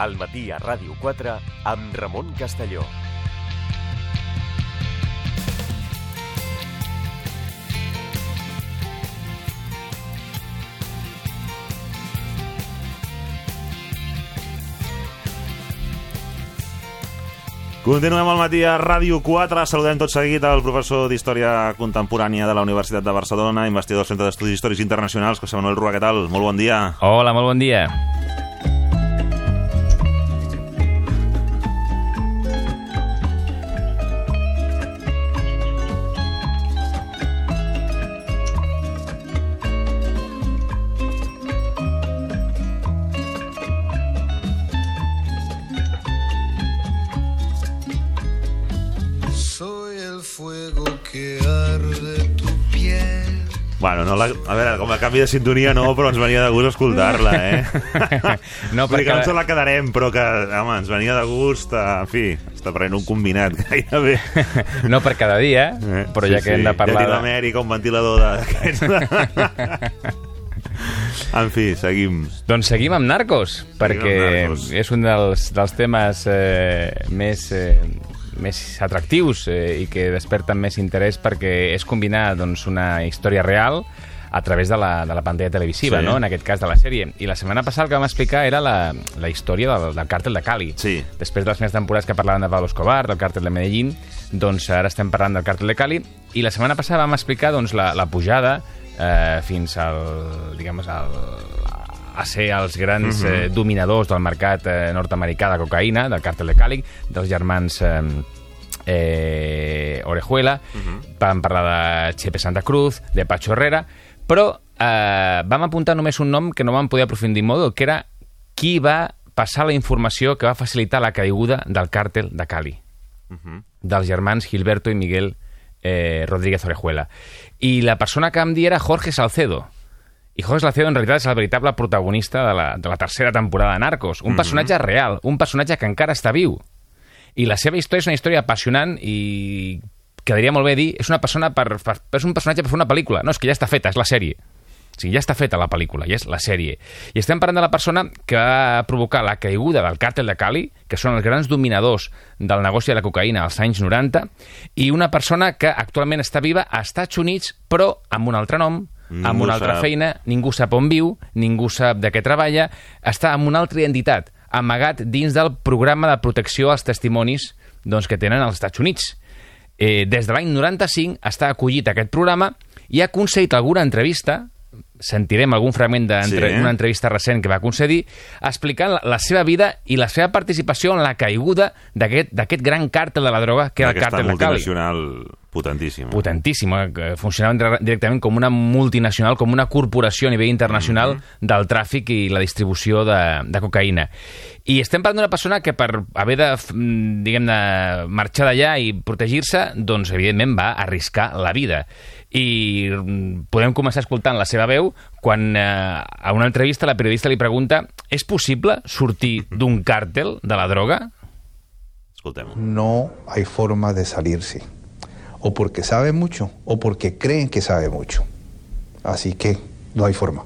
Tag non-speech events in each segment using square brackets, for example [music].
al matí a Ràdio 4 amb Ramon Castelló. Continuem al matí a Ràdio 4. Saludem tot seguit al professor d'Història Contemporània de la Universitat de Barcelona, investigador del Centre d'Estudis Històrics Internacionals, José Manuel Rua, què tal? Molt bon dia. Hola, molt bon dia. No la, a veure, com a canvi de sintonia no, però ens venia de gust escoltar-la, eh? [laughs] No, dir que perquè- no ens la quedarem, però que, home, ens venia de gust, eh, en fi, està prenent un combinat [laughs] gairebé. No per cada dia, Eh, però sí, ja que sí. hem de parlar... Ja tinc de- l'Amèrica, un ventilador d'aquests. [laughs] en fi, seguim. Doncs seguim amb Narcos, perquè amb Narcos. és un dels, dels temes eh, més, eh, més atractius eh, i que desperten més interès perquè és combinar doncs, una història real a través de la, de la pantalla televisiva, Sí. no? en aquest cas de la sèrie. I la setmana passada el que vam explicar era la, la història del, del càrtel de Cali. Sí. Després de les primeres temporades que parlaven de Pablo Escobar, del càrtel de Medellín, doncs ara estem parlant del càrtel de Cali, i la setmana passada vam explicar doncs, la, la pujada eh, fins al, diguem al, a ser els grans eh, dominadors del mercat eh, nord-americà de cocaïna, del càrtel de Cali, dels germans eh, eh, Orejuela, vam parlar de Chepe Santa Cruz, de Pacho Herrera, però eh, vam apuntar només un nom que no vam poder aprofundir molt, que era qui va passar la informació que va facilitar la caiguda del càrtel de Cali, dels germans Gilberto i Miguel eh, Rodríguez Orejuela. I la persona que vam dir era Jorge Salcedo, i Jorge Salcedo en realitat és el veritable protagonista de la, de la tercera temporada de Narcos. Un personatge real, un personatge que encara està viu. I la seva història és una història apassionant i quedaria molt bé dir, és una persona per, per, és un personatge per fer una pel·lícula. No, és que ja està feta, és la sèrie. O sigui, ja està feta la pel·lícula, ja és la sèrie. I estem parlant de la persona que va provocar la caiguda del càrtel de Cali, que són els grans dominadors del negoci de la cocaïna als anys 90, i una persona que actualment està viva a Estats Units, però amb un altre nom, amb Ningú una altra sap. feina, ningú sap on viu, ningú sap de què treballa, està amb una altra identitat, amagat dins del programa de protecció als testimonis doncs, que tenen als Estats Units. Eh, des de l'any 95 està acollit a aquest programa i ha concedit alguna entrevista sentirem algun fragment d'una Sí. entrevista recent que va concedir explicant la, la seva vida i la seva participació en la caiguda d'aquest gran càrtel de la droga que era el càrtel de Cali multinacional potentíssima. potentíssim, que funcionaven dire- directament com una multinacional, com una corporació a nivell internacional del tràfic i la distribució de, de cocaïna. I estem parlant d'una persona que per haver de, mm, diguem-ne, marxar d'allà i protegir-se, doncs, evidentment, va arriscar la vida. I mm, podem començar escoltant la seva veu quan eh, a una entrevista la periodista li pregunta és possible sortir d'un càrtel de la droga? Escoltem-ho. no hay forma de salirse. O porque sabe mucho o porque creen que sabe mucho. Así que no hay forma.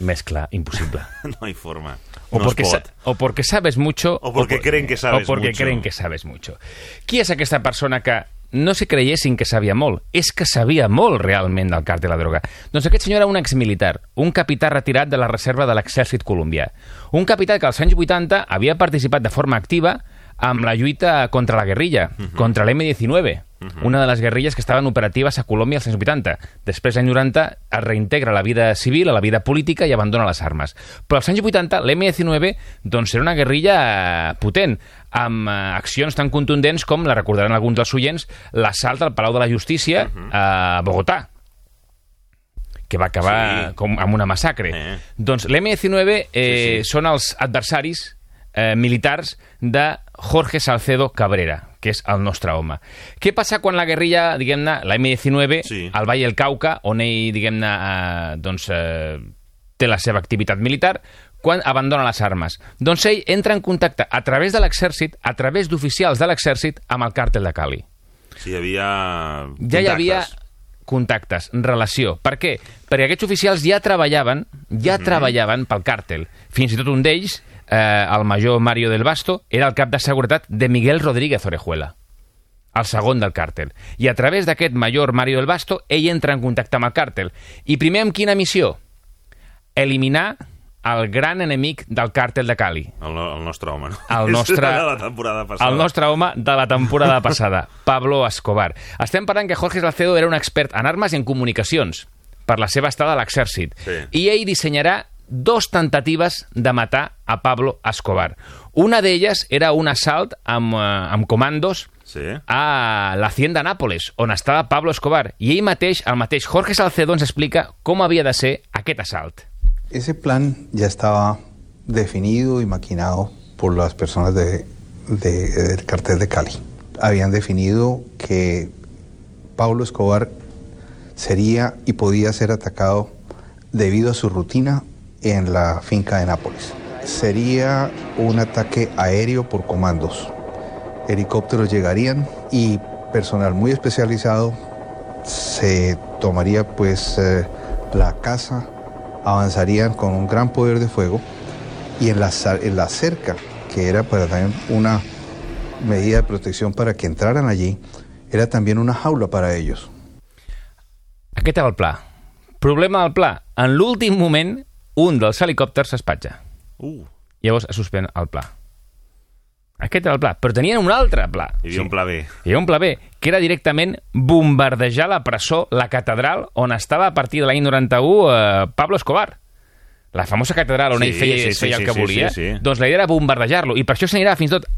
Més clar, impossible. [laughs] No hi forma. O, no porque es o sabes mucho. O porque por- creen que sabes O porque mucho. creen que sabes mucho. Qui és aquesta persona que no se creiessin que sabia molt? És que sabia molt realment del càrtel de la droga. Doncs aquest senyor era un exmilitar, un capità retirat de la reserva de l'exèrcit colombià. Un capità que als anys 80 havia participat de forma activa amb la lluita contra la guerrilla, contra l'M-19, una de les guerrilles que estaven operatives a Colòmbia als anys 80. Després, l'any 90, es reintegra la vida civil, a la vida política i abandona les armes. Però als anys 80, l'M-19 doncs, era una guerrilla eh, potent, amb eh, accions tan contundents com, la recordaran alguns dels oients, l'assalt al Palau de la Justícia a Bogotà que va acabar Sí. com amb una massacre. Eh. Doncs l'M-19 eh, Sí, sí. són els adversaris eh, militars de Jorge Salcedo Cabrera, que és el nostre home. Què passa quan la guerrilla, diguem-ne, la M19, Sí. al Vall del Cauca, on ell, diguem-ne, eh, doncs, eh, té la seva activitat militar, quan abandona les armes. Doncs ell entra en contacte a través de l'exèrcit, a través d'oficials de l'exèrcit, amb el càrtel de Cali. Sí, hi havia... Ja hi havia contactes. contactes, relació. Per què? Perquè aquests oficials ja treballaven, ja Mhm. treballaven pel càrtel. Fins i tot un d'ells eh, el major Mario del Basto era el cap de seguretat de Miguel Rodríguez Orejuela, el segon del càrtel. I a través d'aquest major Mario del Basto, ell entra en contacte amb el càrtel. I primer amb quina missió? Eliminar el gran enemic del càrtel de Cali. El, no- el nostre home, no? El [laughs] nostre- de la temporada passada. El nostre home de la temporada [laughs] passada, Pablo Escobar. Estem parlant que Jorge Salcedo era un expert en armes i en comunicacions per la seva estada a l'exèrcit. Sí. I ell dissenyarà dos tentatives de matar a Pablo Escobar. Una d'elles era un assalt amb, eh, amb comandos Sí. a l'Hacienda Nápoles, on estava Pablo Escobar. I ell mateix, el mateix Jorge Salcedo, ens explica com havia de ser aquest assalt. Ese plan ya estaba definido y maquinado por las personas de- de- del cartel de Cali. Habían definido que Pablo Escobar sería y podía ser atacado debido a su rutina en la finca de Nápoles. Sería un ataque aéreo por comandos. Helicópteros llegarían y personal muy especializado se tomaría pues eh, la casa, avanzarían con un gran poder de fuego y en la, en la cerca, que era para también una medida de protección para que entraran allí, era también una jaula para ellos. Aquest era el pla. Problema del pla. En l'últim moment, un dels helicòpters s'espatxa. Uh, Llavors es suspèn el pla. Aquest era el pla. Però tenien un altre pla. hi havia un pla B. Hi havia un pla B, que era directament bombardejar la presó, la catedral, on estava a partir de l'any 91 eh, Pablo Escobar. La famosa catedral on Sí, ell feia, sí, sí, feia el sí, que sí, volia. sí, sí. Doncs la idea era bombardejar-lo. I per això s'anirà fins tot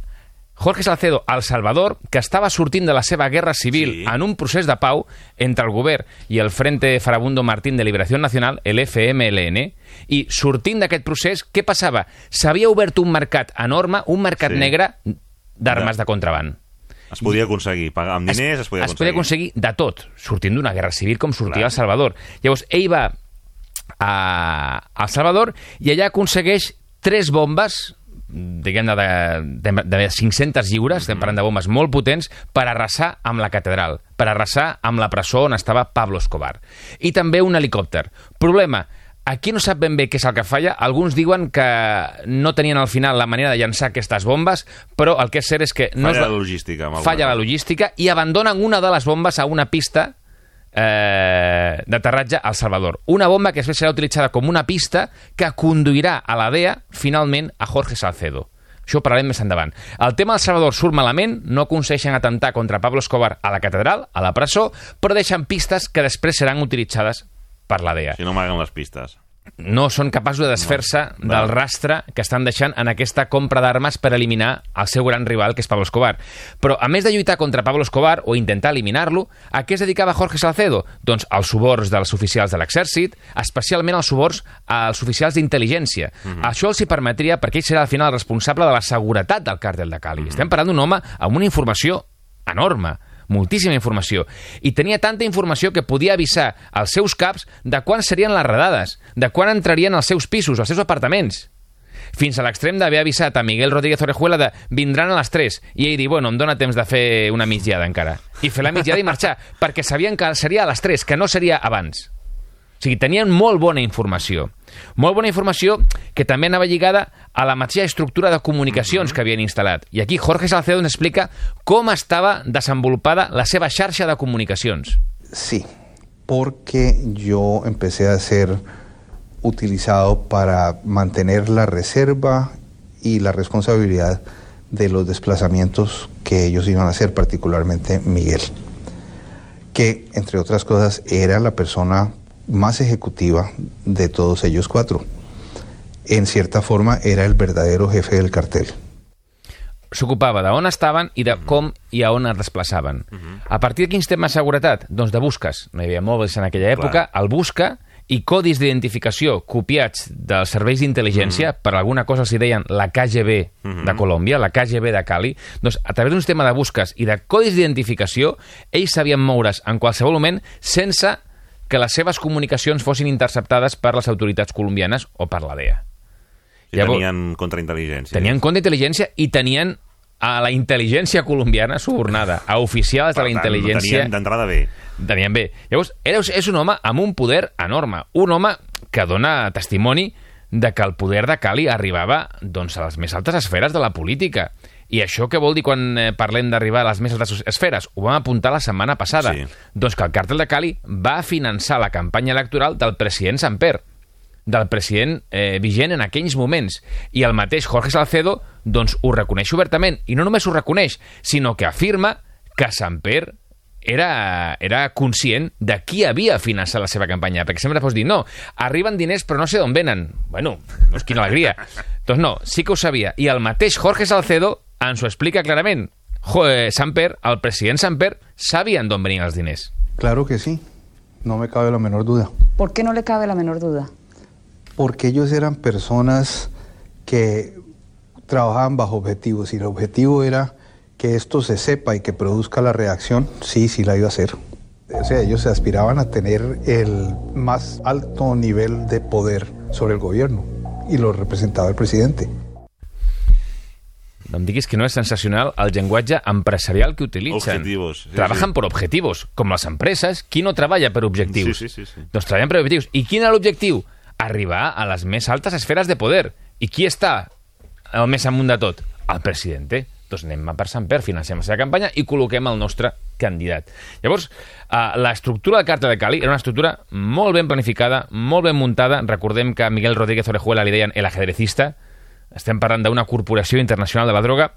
Jorge Salcedo al Salvador, que estava sortint de la seva guerra civil Sí. en un procés de pau entre el govern i el Frente Farabundo Martín de Liberació Nacional, el FMLN, i sortint d'aquest procés, què passava? S'havia obert un mercat enorme, un mercat Sí. negre d'armes De- contraband. Es podia aconseguir. Pagar amb diners es, podia es podia aconseguir. aconseguir de tot, sortint d'una guerra civil com sortia Clar. El Salvador. Llavors, ell va a, a El Salvador i allà aconsegueix tres bombes diguem-ne, de, de, de 500 lliures, estem parlant de bombes molt potents, per arrasar amb la catedral, per arrasar amb la presó on estava Pablo Escobar. I també un helicòpter. Problema, aquí no sap ben bé què és el que falla. Alguns diuen que no tenien al final la manera de llançar aquestes bombes, però el que és cert és que... No Falla es va- la logística, Falla la logística i abandonen una de les bombes a una pista eh, d'aterratge al Salvador. Una bomba que després serà utilitzada com una pista que conduirà a la DEA finalment a Jorge Salcedo. Això ho parlarem més endavant. El tema del Salvador surt malament, no aconsegueixen atentar contra Pablo Escobar a la catedral, a la presó, però deixen pistes que després seran utilitzades per la DEA Si no amaguen les pistes. No són capaços de desfer-se No. del rastre que estan deixant en aquesta compra d'armes per eliminar el seu gran rival, que és Pablo Escobar. Però, a més de lluitar contra Pablo Escobar o intentar eliminar-lo, a què es dedicava Jorge Salcedo? Doncs als suborns dels oficials de l'exèrcit, especialment als suborns als oficials d'intel·ligència. Això els hi permetria, perquè ell serà al final el responsable de la seguretat del càrtel de Cali. Estem parlant d'un home amb una informació enorme, moltíssima informació. I tenia tanta informació que podia avisar als seus caps de quan serien les redades, de quan entrarien als seus pisos, als seus apartaments. Fins a l'extrem d'haver avisat a Miguel Rodríguez Orejuela de vindran a les 3 i ell dir, bueno, em dóna temps de fer una migdiada encara. I fer la migdiada i marxar, perquè sabien que seria a les 3, que no seria abans. O sigui, tenien molt bona informació. Molt bona informació que també anava lligada a la mateixa estructura de comunicacions que havien instal·lat. I aquí Jorge Salcedo ens explica com estava desenvolupada la seva xarxa de comunicacions. Sí, porque yo empecé a ser utilizado para mantener la reserva y la responsabilidad de los desplazamientos que ellos iban a hacer, particularmente Miguel, que entre otras cosas era la persona más ejecutiva de todos ellos cuatro. En cierta forma era el verdadero jefe del cartel. S'ocupava d'on estaven i de com i a on es desplaçaven. A partir de quins temes de seguretat? Doncs de busques. No hi havia mòbils en aquella època. El busca i codis d'identificació copiats dels serveis d'intel·ligència, per alguna cosa els hi deien la KGB de Colòmbia, la KGB de Cali, doncs a través d'un sistema de busques i de codis d'identificació, ells sabien moure's en qualsevol moment sense que les seves comunicacions fossin interceptades per les autoritats colombianes o per la DEA. I Llavors- tenien contraintel·ligència. Tenien compte d'intel·ligència i tenien a la intel·ligència colombiana subornada, a oficials de Per la tant, intel·ligència... Tenien d'entrada bé. Tenien bé. Llavors, era, és un home amb un poder enorme, un home que dona testimoni de que el poder de Cali arribava doncs, a les més altes esferes de la política. I això què vol dir quan eh, parlem d'arribar a les més altes esferes? Ho vam apuntar la setmana passada. Sí. Doncs que el càrtel de Cali va finançar la campanya electoral del president Samper, del president eh, vigent en aquells moments. I el mateix Jorge Salcedo doncs, ho reconeix obertament. I no només ho reconeix, sinó que afirma que Samper era, era conscient de qui havia finançat la seva campanya, perquè sempre pots dir, no, arriben diners però no sé d'on venen. Bueno, doncs quina alegria. doncs no, sí que ho sabia. I el mateix Jorge Salcedo ens ho explica clarament. Jo, eh, Samper, el president Samper, sabien d'on venien els diners. Claro que sí, no me cabe la menor duda. ¿Por qué no le cabe la menor duda? Porque ellos eran personas que trabajaban bajo objetivos y el objetivo era que esto se sepa y que produzca la reacción, sí, sí la iba a hacer. O sea, ellos se aspiraban a tener el más alto nivel de poder sobre el gobierno y lo representaba el presidente. No em diguis que no és sensacional el llenguatge empresarial que utilitzen. Objetivos, sí, Trabajan sí. por objetivos, com les empreses. Qui no treballa per objectius? Sí, sí, sí, sí. Doncs treballen per objectius. I quin era l'objectiu? Arribar a les més altes esferes de poder. I qui està el més amunt de tot? El president. Doncs anem a per Samper, financem la seva campanya i col·loquem el nostre candidat. Llavors, eh, l'estructura del càrtel de Cali era una estructura molt ben planificada, molt ben muntada. Recordem que Miguel Rodríguez Orejuela li deien el ajedrecista. Estem parlant d'una corporació internacional de la droga.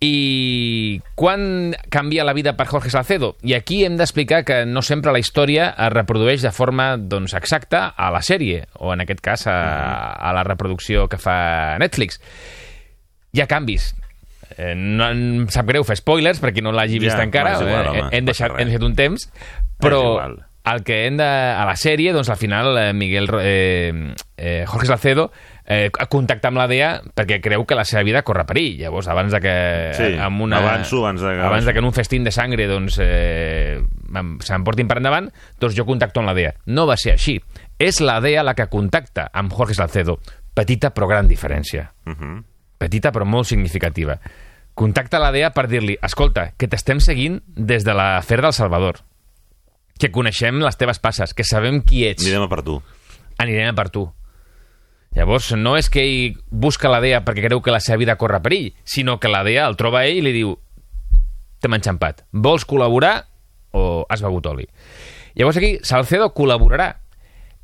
I quan canvia la vida per Jorge Salcedo? I aquí hem d'explicar que no sempre la història es reprodueix de forma doncs, exacta a la sèrie, o en aquest cas a, a la reproducció que fa Netflix. Hi ha canvis. Eh, no em sap greu fer spoilers per qui no l'hagi vist Ja, encara. igual, Eh, home, hem, deixat, hem deixat un temps, però el que hem de... A la sèrie, doncs al final eh, Miguel, eh, eh, Jorge Salcedo eh, contacta amb la DEA perquè creu que la seva vida corre perill. Llavors, abans de que... Sí, amb una, avanço, abans de que- abans de que en un festín de sangre doncs, eh, se m'emportin per endavant, doncs jo contacto amb la DEA. No va ser així. És la DEA la que contacta amb Jorge Salcedo. Petita però gran diferència. Uh -huh. Petita però molt significativa. Contacta la DEA per dir-li escolta, que t'estem seguint des de l'afer del Salvador que coneixem les teves passes, que sabem qui ets, Anirem a per tu. anirem a per tu. Llavors, no és que ell busca la DEA perquè creu que la seva vida corre perill, sinó que la DEA el troba ell i li diu t'hem enxampat, vols col·laborar o has begut oli? Llavors aquí Salcedo col·laborarà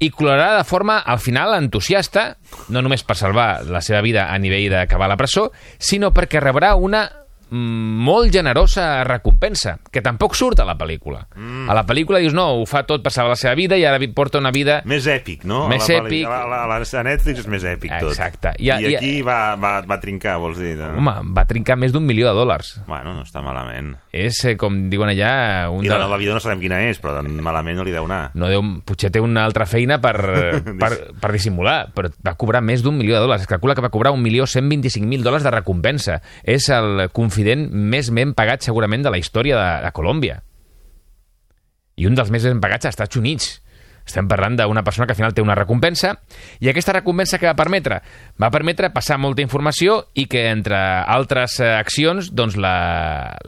i col·laborarà de forma, al final, entusiasta, no només per salvar la seva vida a nivell d'acabar la presó, sinó perquè rebrà una molt generosa recompensa, que tampoc surt a la pel·lícula. Mm. A la pel·lícula dius, no, ho fa tot per salvar la seva vida i ara porta una vida... Més èpic, no? Més a la, èpic. A, la, a, la, a Netflix és més èpic tot. Exacte. I, I a- I i a- aquí va, va, va trincar, vols dir? De... Home, va trincar més d'un milió de dòlars. Bueno, no està malament. És, eh, com diuen allà... Un I la nova vida no sabem quina és, però malament no li deu anar. no deu, potser té una altra feina per, [laughs] per, per dissimular, però va cobrar més d'un milió de dòlars. Es calcula que va cobrar un milió 125.000 dòlars de recompensa. És el confident més ben pagat segurament de la història de, de Colòmbia. I un dels més ben pagats als Estats Units. Estem parlant d'una persona que al final té una recompensa i aquesta recompensa que va permetre? Va permetre passar molta informació i que, entre altres eh, accions, doncs la,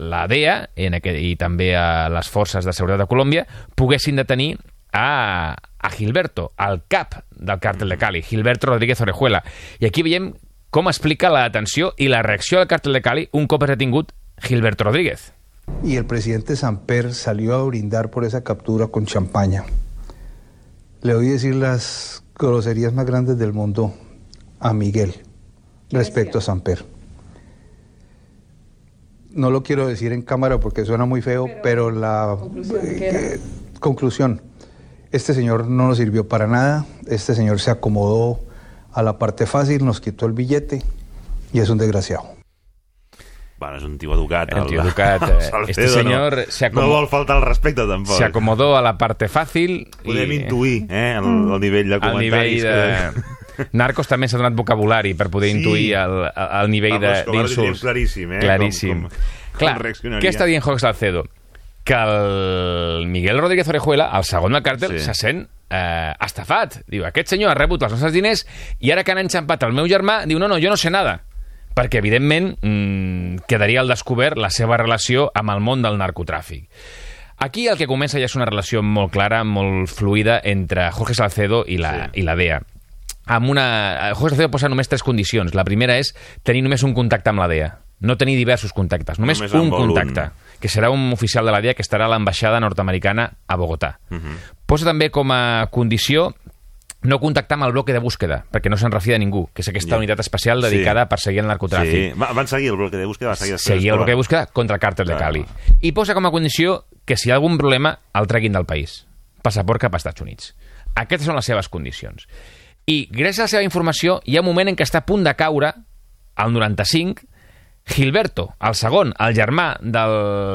la DEA en aquest, i també a les forces de seguretat de Colòmbia poguessin detenir a, a Gilberto, el cap del càrtel de Cali, Gilberto Rodríguez Orejuela. I aquí veiem com explica la detenció i la reacció del càrtel de Cali un cop és detingut Gilberto Rodríguez. Y el presidente Samper salió a brindar por esa captura con champaña. Le oí decir las groserías más grandes del mundo a Miguel respecto a Samper. No lo quiero decir en cámara porque suena muy feo, pero, la eh, conclusión, este señor no nos sirvió para nada, este señor se acomodó a la parte fácil, nos quitó el billete y es un desgraciado. Bueno, és un tio educat. Un el- tio [laughs] educat, el eh, Salcedo, este señor no, se acomo- no vol faltar al respecte, tampoc. Se acomodó a la parte fácil Podem i... intuir eh, el, el nivell de comentaris. nivell de... [laughs] Narcos també s'ha donat vocabulari per poder Sí. intuir el, el nivell Escobar ho tenia d'insults. claríssim, eh, Claríssim. com- com- Clar, com què està dient Jorge Salcedo? Que el Miguel Rodríguez Orejuela, el segon del càrtel, Sí. se sent eh, estafat. Diu, aquest senyor ha rebut els nostres diners i ara que han enxampat el meu germà, diu, no, no, jo no sé nada. Perquè, evidentment, mmm, quedaria al descobert la seva relació amb el món del narcotràfic. Aquí el que comença ja és una relació molt clara, molt fluida entre Jorge Salcedo i la, Sí. i la DEA. amb una... Jorge Salcedo posa només tres condicions. La primera és tenir només un contacte amb la DEA. No tenir diversos contactes, només, Només un vol un. contacte, que serà un oficial de la DEA que estarà a l'ambaixada nord-americana a Bogotà. Posa també com a condició no contactar amb el bloque de búsqueda, perquè no se'n refia de ningú, que és aquesta Ja. unitat especial Sí. dedicada a perseguir el narcotràfic. Sí, va, van seguir el bloque de búsqueda, va seguir després. seguir el bloque de búsqueda contra el càrtel de. Cali. I posa com a condició que si hi ha algun problema el treguin del país. Passaport cap als Estats Units. Aquestes són les seves condicions. I gràcies a la seva informació hi ha un moment en què està a punt de caure, al 95, Gilberto, el segon, el germà de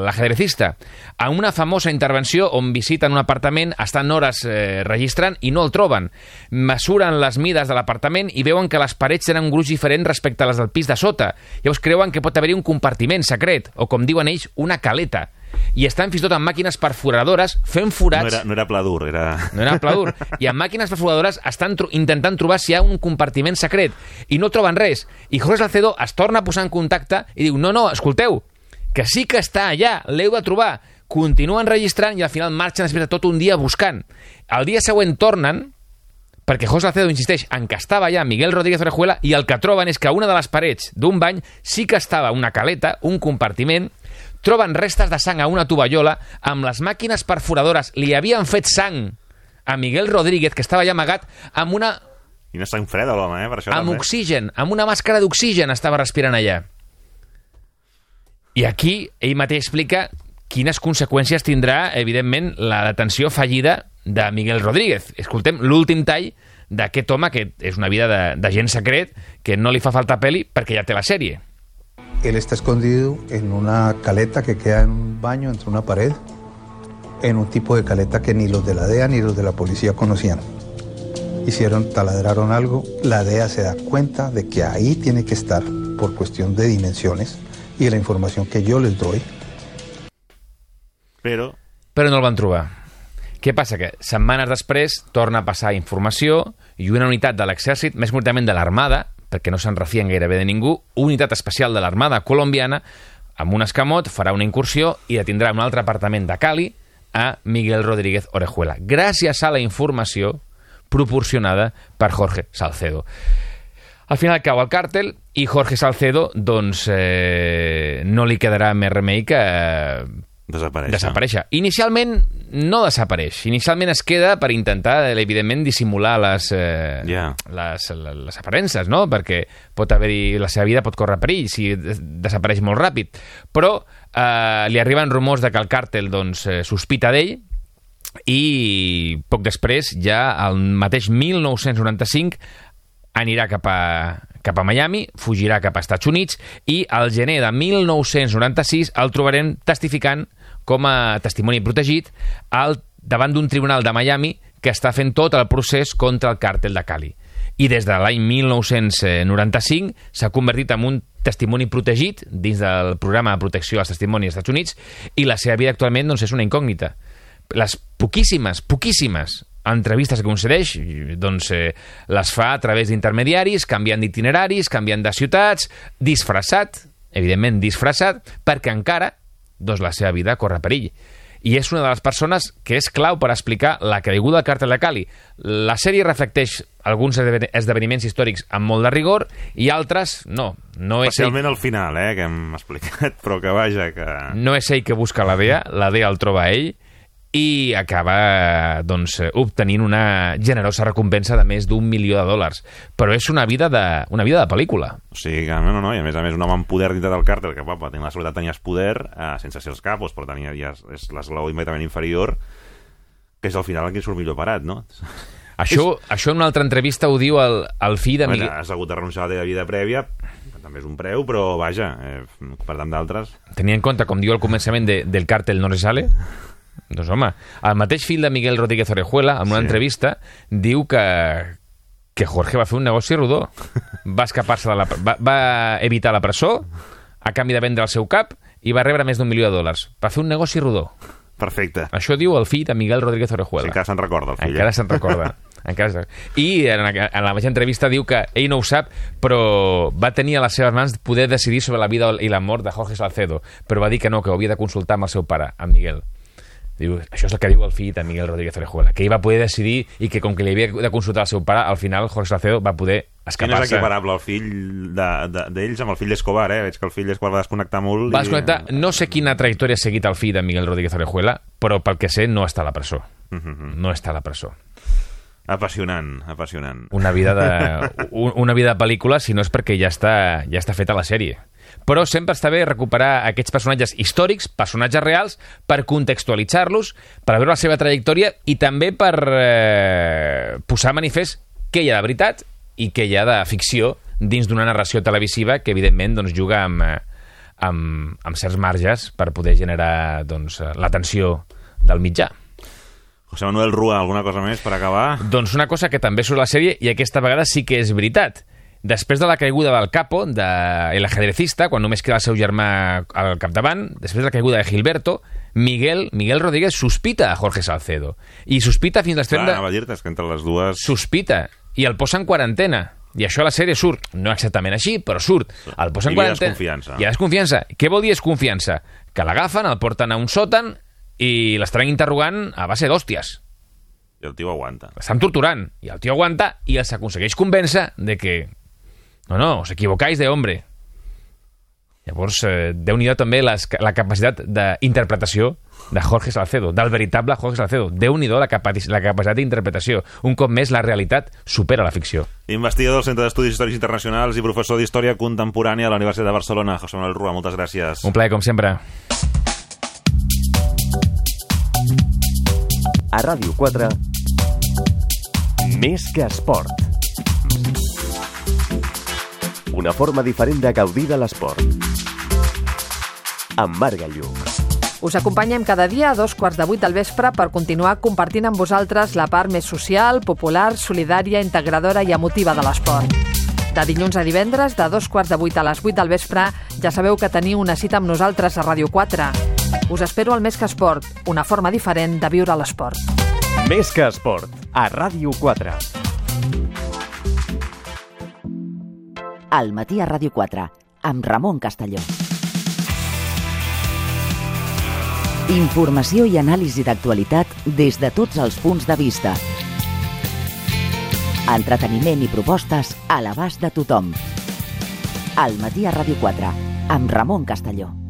l'ajedrecista, en una famosa intervenció on visiten un apartament, estan hores eh, registrant i no el troben. Mesuren les mides de l'apartament i veuen que les parets tenen un gruix diferent respecte a les del pis de sota. Llavors creuen que pot haver-hi un compartiment secret, o com diuen ells, una caleta. I estan fins i tot amb màquines perforadores fent forats... No era, no era pla dur, era... No era pla dur. I amb màquines perforadores estan tro intentant trobar si hi ha un compartiment secret. I no troben res. I Jorge Salcedo es torna a posar en contacte i diu, no, no, escolteu, que sí que està allà, l'heu de trobar. Continuen registrant i al final marxen després de tot un dia buscant. El dia següent tornen perquè José Salcedo insisteix en que estava allà Miguel Rodríguez Orejuela i el que troben és que a una de les parets d'un bany sí que estava una caleta, un compartiment, troben restes de sang a una tovallola, amb les màquines perforadores li havien fet sang a Miguel Rodríguez, que estava allà amagat, amb, una, I no sang freda, l'home, eh? Per això amb també. oxigen, amb una màscara d'oxigen estava respirant allà. I aquí ell mateix explica quines conseqüències tindrà, evidentment, la detenció fallida de Miguel Rodríguez. Escoltem l'últim tall d'aquest home que és una vida d'agent secret que no li fa falta peli perquè ja té la sèrie. Él está escondido en una caleta que queda en un baño entre una pared, en un tipo de caleta que ni los de la DEA ni los de la policía conocían. Hicieron, taladraron algo, la DEA se da cuenta de que ahí tiene que estar por cuestión de dimensiones y de la información que yo les doy. Però Però no el van trobar. Què passa? Que setmanes després torna a passar informació i una unitat de l'exèrcit, més concretament de l'Armada, perquè no se'n refien gairebé de ningú, unitat especial de l'Armada colombiana, amb un escamot farà una incursió i detindrà un altre apartament de Cali a Miguel Rodríguez Orejuela, gràcies a la informació proporcionada per Jorge Salcedo. Al final cau el càrtel i Jorge Salcedo doncs, eh, no li quedarà més remei que eh, desapareix. desaparèixer. Inicialment no desapareix. Inicialment es queda per intentar, evidentment, dissimular les, eh, Ja. les, les aparences, no? Perquè pot haver-hi... La seva vida pot córrer perill si des- desapareix molt ràpid. Però eh, li arriben rumors de que el càrtel doncs, eh, sospita d'ell i poc després, ja el mateix 1995, anirà cap a, cap a Miami, fugirà cap a Estats Units i al gener de 1996 el trobarem testificant com a testimoni protegit al, davant d'un tribunal de Miami que està fent tot el procés contra el càrtel de Cali. I des de l'any 1995 s'ha convertit en un testimoni protegit dins del programa de protecció als testimonis als Estats Units i la seva vida actualment doncs, és una incògnita. Les poquíssimes, poquíssimes entrevistes que concedeix, doncs eh, les fa a través d'intermediaris, canviant d'itineraris, canviant de ciutats, disfressat, evidentment disfressat, perquè encara doncs, la seva vida corre perill. I és una de les persones que és clau per explicar la caiguda del càrtel de Cali. La sèrie reflecteix alguns esdeven- esdeveniments històrics amb molt de rigor i altres no. No és, ell, Especialment al final, eh, que hem explicat, però que vaja, que... no és ell que busca la DEA, la DEA el troba ell i acaba doncs, obtenint una generosa recompensa de més d'un milió de dòlars. Però és una vida de, una vida de pel·lícula. O sigui que, no, no, no, i a més a més un home amb poder dintre del càrtel, que papa, tenia la seguretat tenies poder, eh, sense ser els capos, però tenia, ja és, és l'esglaó immediatament inferior, que és al final el que surt millor parat, no? Això, això en una altra entrevista ho diu el, el fill de Bueno, Miguel... has hagut de renunciar a la teva vida prèvia, també és un preu, però vaja, eh, per tant d'altres... Tenint en compte, com diu al començament de, del càrtel no se sale, doncs home, el mateix fill de Miguel Rodríguez Orejuela, en una Sí. entrevista, diu que, que Jorge va fer un negoci rodó. [laughs] Va escapar-se de la... Va, va evitar la presó a canvi de vendre el seu cap i va rebre més d'un milió de dòlars. Va fer un negoci rodó. Perfecte. Això diu el fill de Miguel Rodríguez Sí, Orejuela. encara se'n recorda, el fill. Encara eh? se'n recorda. [laughs] Encara se'n... I en, la- en la mateixa entrevista diu que ell no ho sap, però va tenir a les seves mans poder decidir sobre la vida i la mort de Jorge Salcedo, però va dir que no, que ho havia de consultar amb el seu pare, en Miguel. Diu, això és el que diu el fill de Miguel Rodríguez Orejuela, que ell va poder decidir i que com que li havia de consultar el seu pare, al final Jorge Salcedo va poder Que no és escapar-se. equiparable el fill de- de- d'ells amb el fill d'Escobar, eh? Veig que el fill d'Escobar va desconnectar molt. Va i- desconnectar, no sé quina trajectòria ha seguit el fill de Miguel Rodríguez Orejuela, però pel que sé no està a la presó. Mhm. No està a la presó. Apassionant, apassionant. Una vida de, [laughs] un- una vida de pel·lícula, si no és perquè ja està, ja està feta la sèrie. Però sempre està bé recuperar aquests personatges històrics, personatges reals, per contextualitzar-los, per veure la seva trajectòria i també per eh, posar manifest què hi ha de veritat i què hi ha de ficció dins d'una narració televisiva que, evidentment, doncs, juga amb, eh, amb, amb certs marges per poder generar doncs, eh, l'atenció del mitjà. José Manuel Rua, alguna cosa més per acabar? Doncs una cosa que també surt a la sèrie i aquesta vegada sí que és veritat. Després de la caiguda del capo, de el ajedrecista, quan només queda el seu germà al capdavant, després de la caiguda de Gilberto, Miguel, Miguel Rodríguez sospita a Jorge Salcedo. I sospita fins a l'extrem Clar, de... anava és que entre les dues... Sospita. I el posa en quarantena. I això a la sèrie surt, no exactament així, però surt. El posa en I li ha desconfiança. I ha desconfiança. Què vol dir desconfiança? Que l'agafen, el porten a un sòtan i l'estan interrogant a base d'hòsties. I el tio aguanta. l'estan torturant i el tio aguanta i els aconsegueix convèncer de que no, no, os equivocáis de hombre. Llavors eh, déu nhi també les, la capacitat d'interpretació de Jorge Salcedo, del veritable Jorge Salcedo. Déu nhi la, capaci la capacitat d'interpretació. Un cop més la realitat supera la ficció. Investigador del Centre d'Estudis Històrics Internacionals i professor d'Història Contemporània a la Universitat de Barcelona, José Manuel Rua, moltes gràcies. un plaer com sempre A Ràdio 4, més que esport. Una forma diferent de gaudir de l'esport. Amb Marc Lluc. Us acompanyem cada dia a dos quarts de vuit del vespre per continuar compartint amb vosaltres la part més social, popular, solidària, integradora i emotiva de l'esport. De dilluns a divendres, de dos quarts de vuit a les vuit del vespre, ja sabeu que teniu una cita amb nosaltres a Ràdio 4. Us espero al Més que Esport, una forma diferent de viure l'esport. Més que esport. A Ràdio 4. Al matí a Ràdio 4, amb Ramon Castelló. Informació i anàlisi d'actualitat des de tots els punts de vista. Entreteniment i propostes a l'abast de tothom. Al matí a Ràdio 4, amb Ramon Castelló.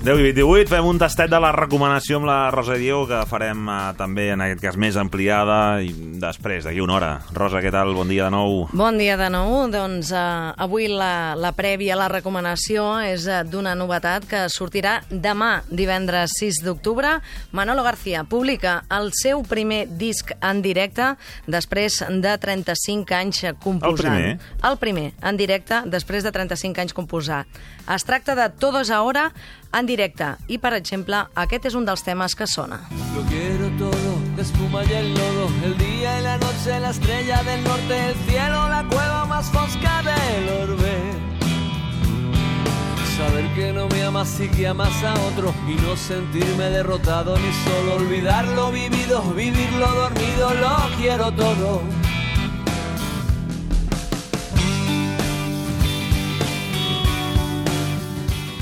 Deu i 28, fem un tastet de la recomanació amb la Rosa Diego, que farem eh, també, en aquest cas, més ampliada i després, d'aquí una hora. Rosa, què tal? Bon dia de nou. Bon dia de nou. Doncs eh, avui la, la prèvia, la recomanació és eh, d'una novetat que sortirà demà, divendres 6 d'octubre. Manolo García publica el seu primer disc en directe després de 35 anys composant. primer? El primer, en directe, després de 35 anys composant. Es tracta de Todos Ahora en directe i, per exemple, aquest és un dels temes que sona. Lo quiero todo, la espuma y el lodo, el día y la noche, la estrella del norte, el cielo, la cueva más fosca del orbe. Saber que no me amas y que amas a otro y no sentirme derrotado ni solo olvidar lo vivido, vivirlo dormido, lo quiero todo.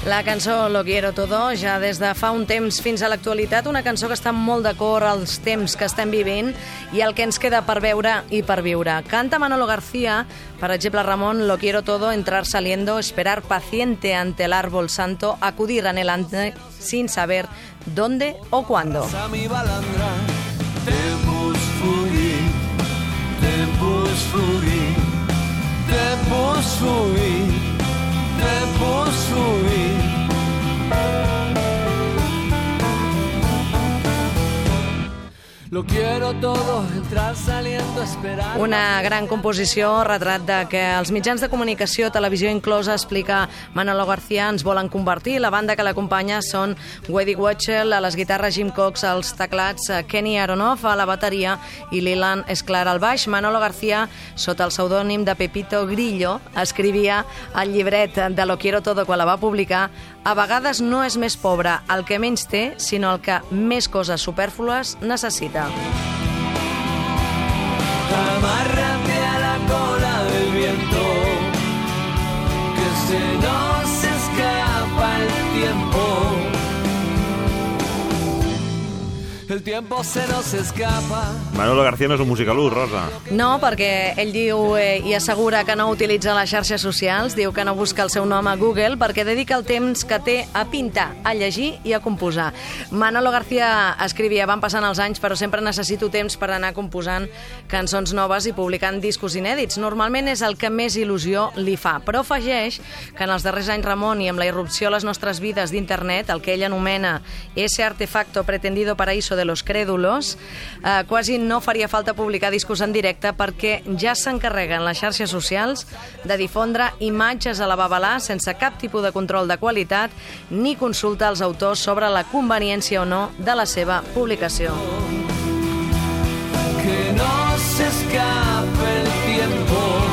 La cançó Lo quiero todo, ja des de fa temps fins a l'actualitat, una cançó que està molt d'acord als temps que estem vivint i el que ens queda per veure i per viure. Canta Manolo García, per exemple, Ramón, Lo quiero todo, entrar saliendo, esperar paciente ante el árbol santo, acudir anhelante sin saber dónde o cuándo. Mi balandra, Lo quiero todo, entrar saliendo, esperar. Una gran composició, retrat de que els mitjans de comunicació, televisió inclosa, explica Manolo García, ens volen convertir. La banda que l'acompanya són Weddy Watchell, a les guitarres Jim Cox, als teclats eh, Kenny Aronoff, a la bateria i Lilan Esclar al baix. Manolo García, sota el pseudònim de Pepito Grillo, escrivia el llibret de Lo quiero todo quan la va publicar a vegades no és més pobre el que menys té, sinó el que més coses superflues necessita. Amárrate a la cola del viento, que se nos El tiempo se nos escapa. Manolo García no és un musicalú, Rosa. No, perquè ell diu eh, i assegura que no utilitza les xarxes socials, diu que no busca el seu nom a Google perquè dedica el temps que té a pintar, a llegir i a composar. Manolo García escrivia, van passant els anys, però sempre necessito temps per anar composant cançons noves i publicant discos inèdits. Normalment és el que més il·lusió li fa, però afegeix que en els darrers anys, Ramon, i amb la irrupció a les nostres vides d'internet, el que ell anomena ese artefacto pretendido paraíso de los crédulos, eh, quasi no faria falta publicar discos en directe perquè ja s'encarreguen les xarxes socials de difondre imatges a la babalà sense cap tipus de control de qualitat ni consulta als autors sobre la conveniència o no de la seva publicació. Que no se escape el tiempo.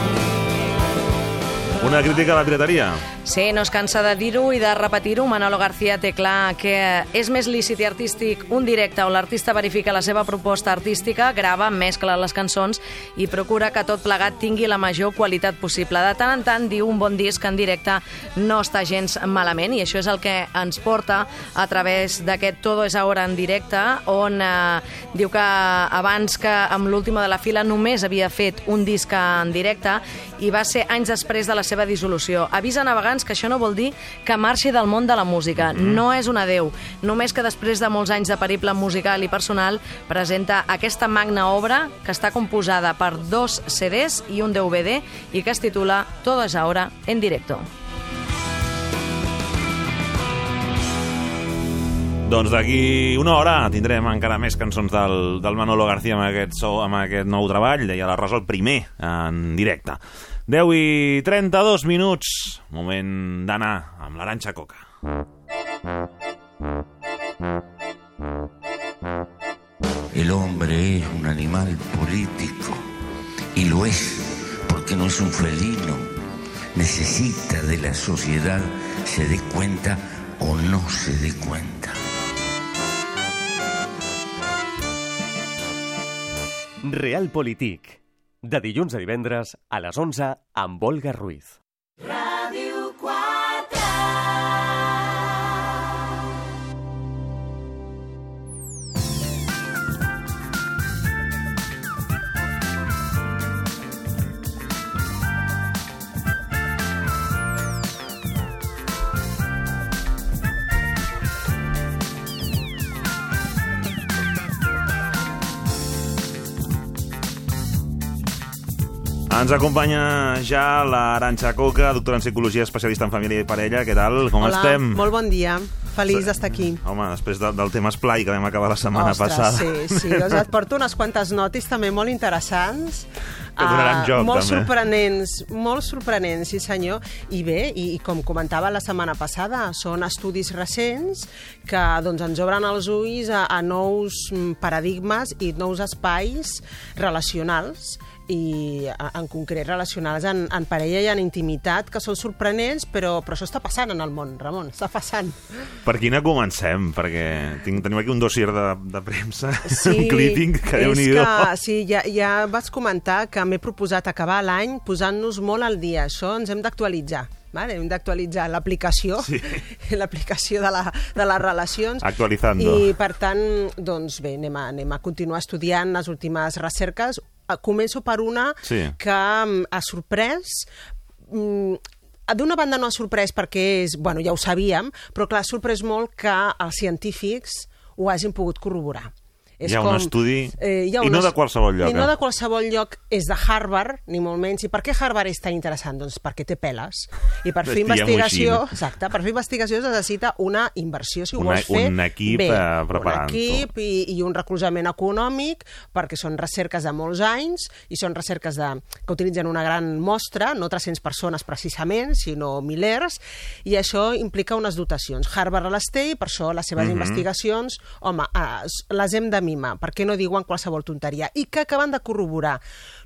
Una crítica a la pirateria. Sí, no es cansa de dir-ho i de repetir-ho. Manolo García té clar que és més lícit i artístic un directe on l'artista verifica la seva proposta artística, grava, mescla les cançons i procura que tot plegat tingui la major qualitat possible. De tant en tant diu un bon disc en directe no està gens malament i això és el que ens porta a través d'aquest Todo es ahora en directe on eh, diu que abans que amb l'última de la fila només havia fet un disc en directe i va ser anys després de la seva dissolució. Avisa navegants que això no vol dir que marxi del món de la música. No és un adeu. Només que després de molts anys de periple musical i personal presenta aquesta magna obra que està composada per dos CDs i un DVD i que es titula Todo es ahora en directo. Doncs d'aquí una hora tindrem encara més cançons del, del Manolo García amb aquest, so, amb aquest nou treball, deia la Rosa el primer en directe. 10 i 32 minuts, moment d'anar amb l'Aranxa Coca. El hombre es un animal político y lo es porque no es un felino. Necesita de la sociedad, se dé cuenta o no se dé cuenta. Realpolitik. De dilluns a divendres a les 11 amb Olga Ruiz. Ens acompanya ja l'Aranxa Coca, doctora en Psicologia, especialista en família i parella. Què tal? Com Hola, estem? molt bon dia. Feliç d'estar aquí. Home, després de, del tema esplai que vam acabar la setmana Ostres, passada. sí, sí. Doncs et porto unes quantes notis també molt interessants. Que donaran Ah, joc, molt també. sorprenents, molt sorprenents, sí senyor. I bé, i, i com comentava la setmana passada, són estudis recents que doncs, ens obren els ulls a, a nous mm, paradigmes i nous espais relacionals i en concret relacionals en, en parella i en intimitat, que són sorprenents, però, però això està passant en el món, Ramon, està passant. Per quina comencem? Perquè tinc, tenim aquí un dossier de, de premsa, [laughs] un clipping, que déu nhi sí, ja, ja vas comentar que m'he proposat acabar l'any posant-nos molt al dia. Això ens hem d'actualitzar. Vale? Hem d'actualitzar l'aplicació, Sí. [laughs] l'aplicació de, la, de les relacions. Actualizando. I, per tant, doncs bé, anem a, anem a continuar estudiant les últimes recerques. Eh, Començo per una Sí. que mm, ha sorprès mm, D'una banda no ha sorprès perquè és, bueno, ja ho sabíem, però clar, ha sorprès molt que els científics ho hagin pogut corroborar. Hi ha un estudi- hi ha i un no de qualsevol lloc, I no eh? de qualsevol lloc, és de Harvard, ni molt menys. I per què Harvard és tan interessant? Doncs perquè té peles. I per fer Diguem-ho investigació... Exacte, per fer investigació es necessita una inversió, si ho Una- vols fer un equip, bé. eh, preparant-ho. Un equip i, i un recolzament econòmic, perquè són recerques de molts anys i són recerques de, que utilitzen una gran mostra, no 300 persones precisament, sinó milers, i això implica unes dotacions. Harvard les té i per això les seves Mhm. investigacions, home, eh, les hem de mima, per què no diuen qualsevol tonteria, i que acaben de corroborar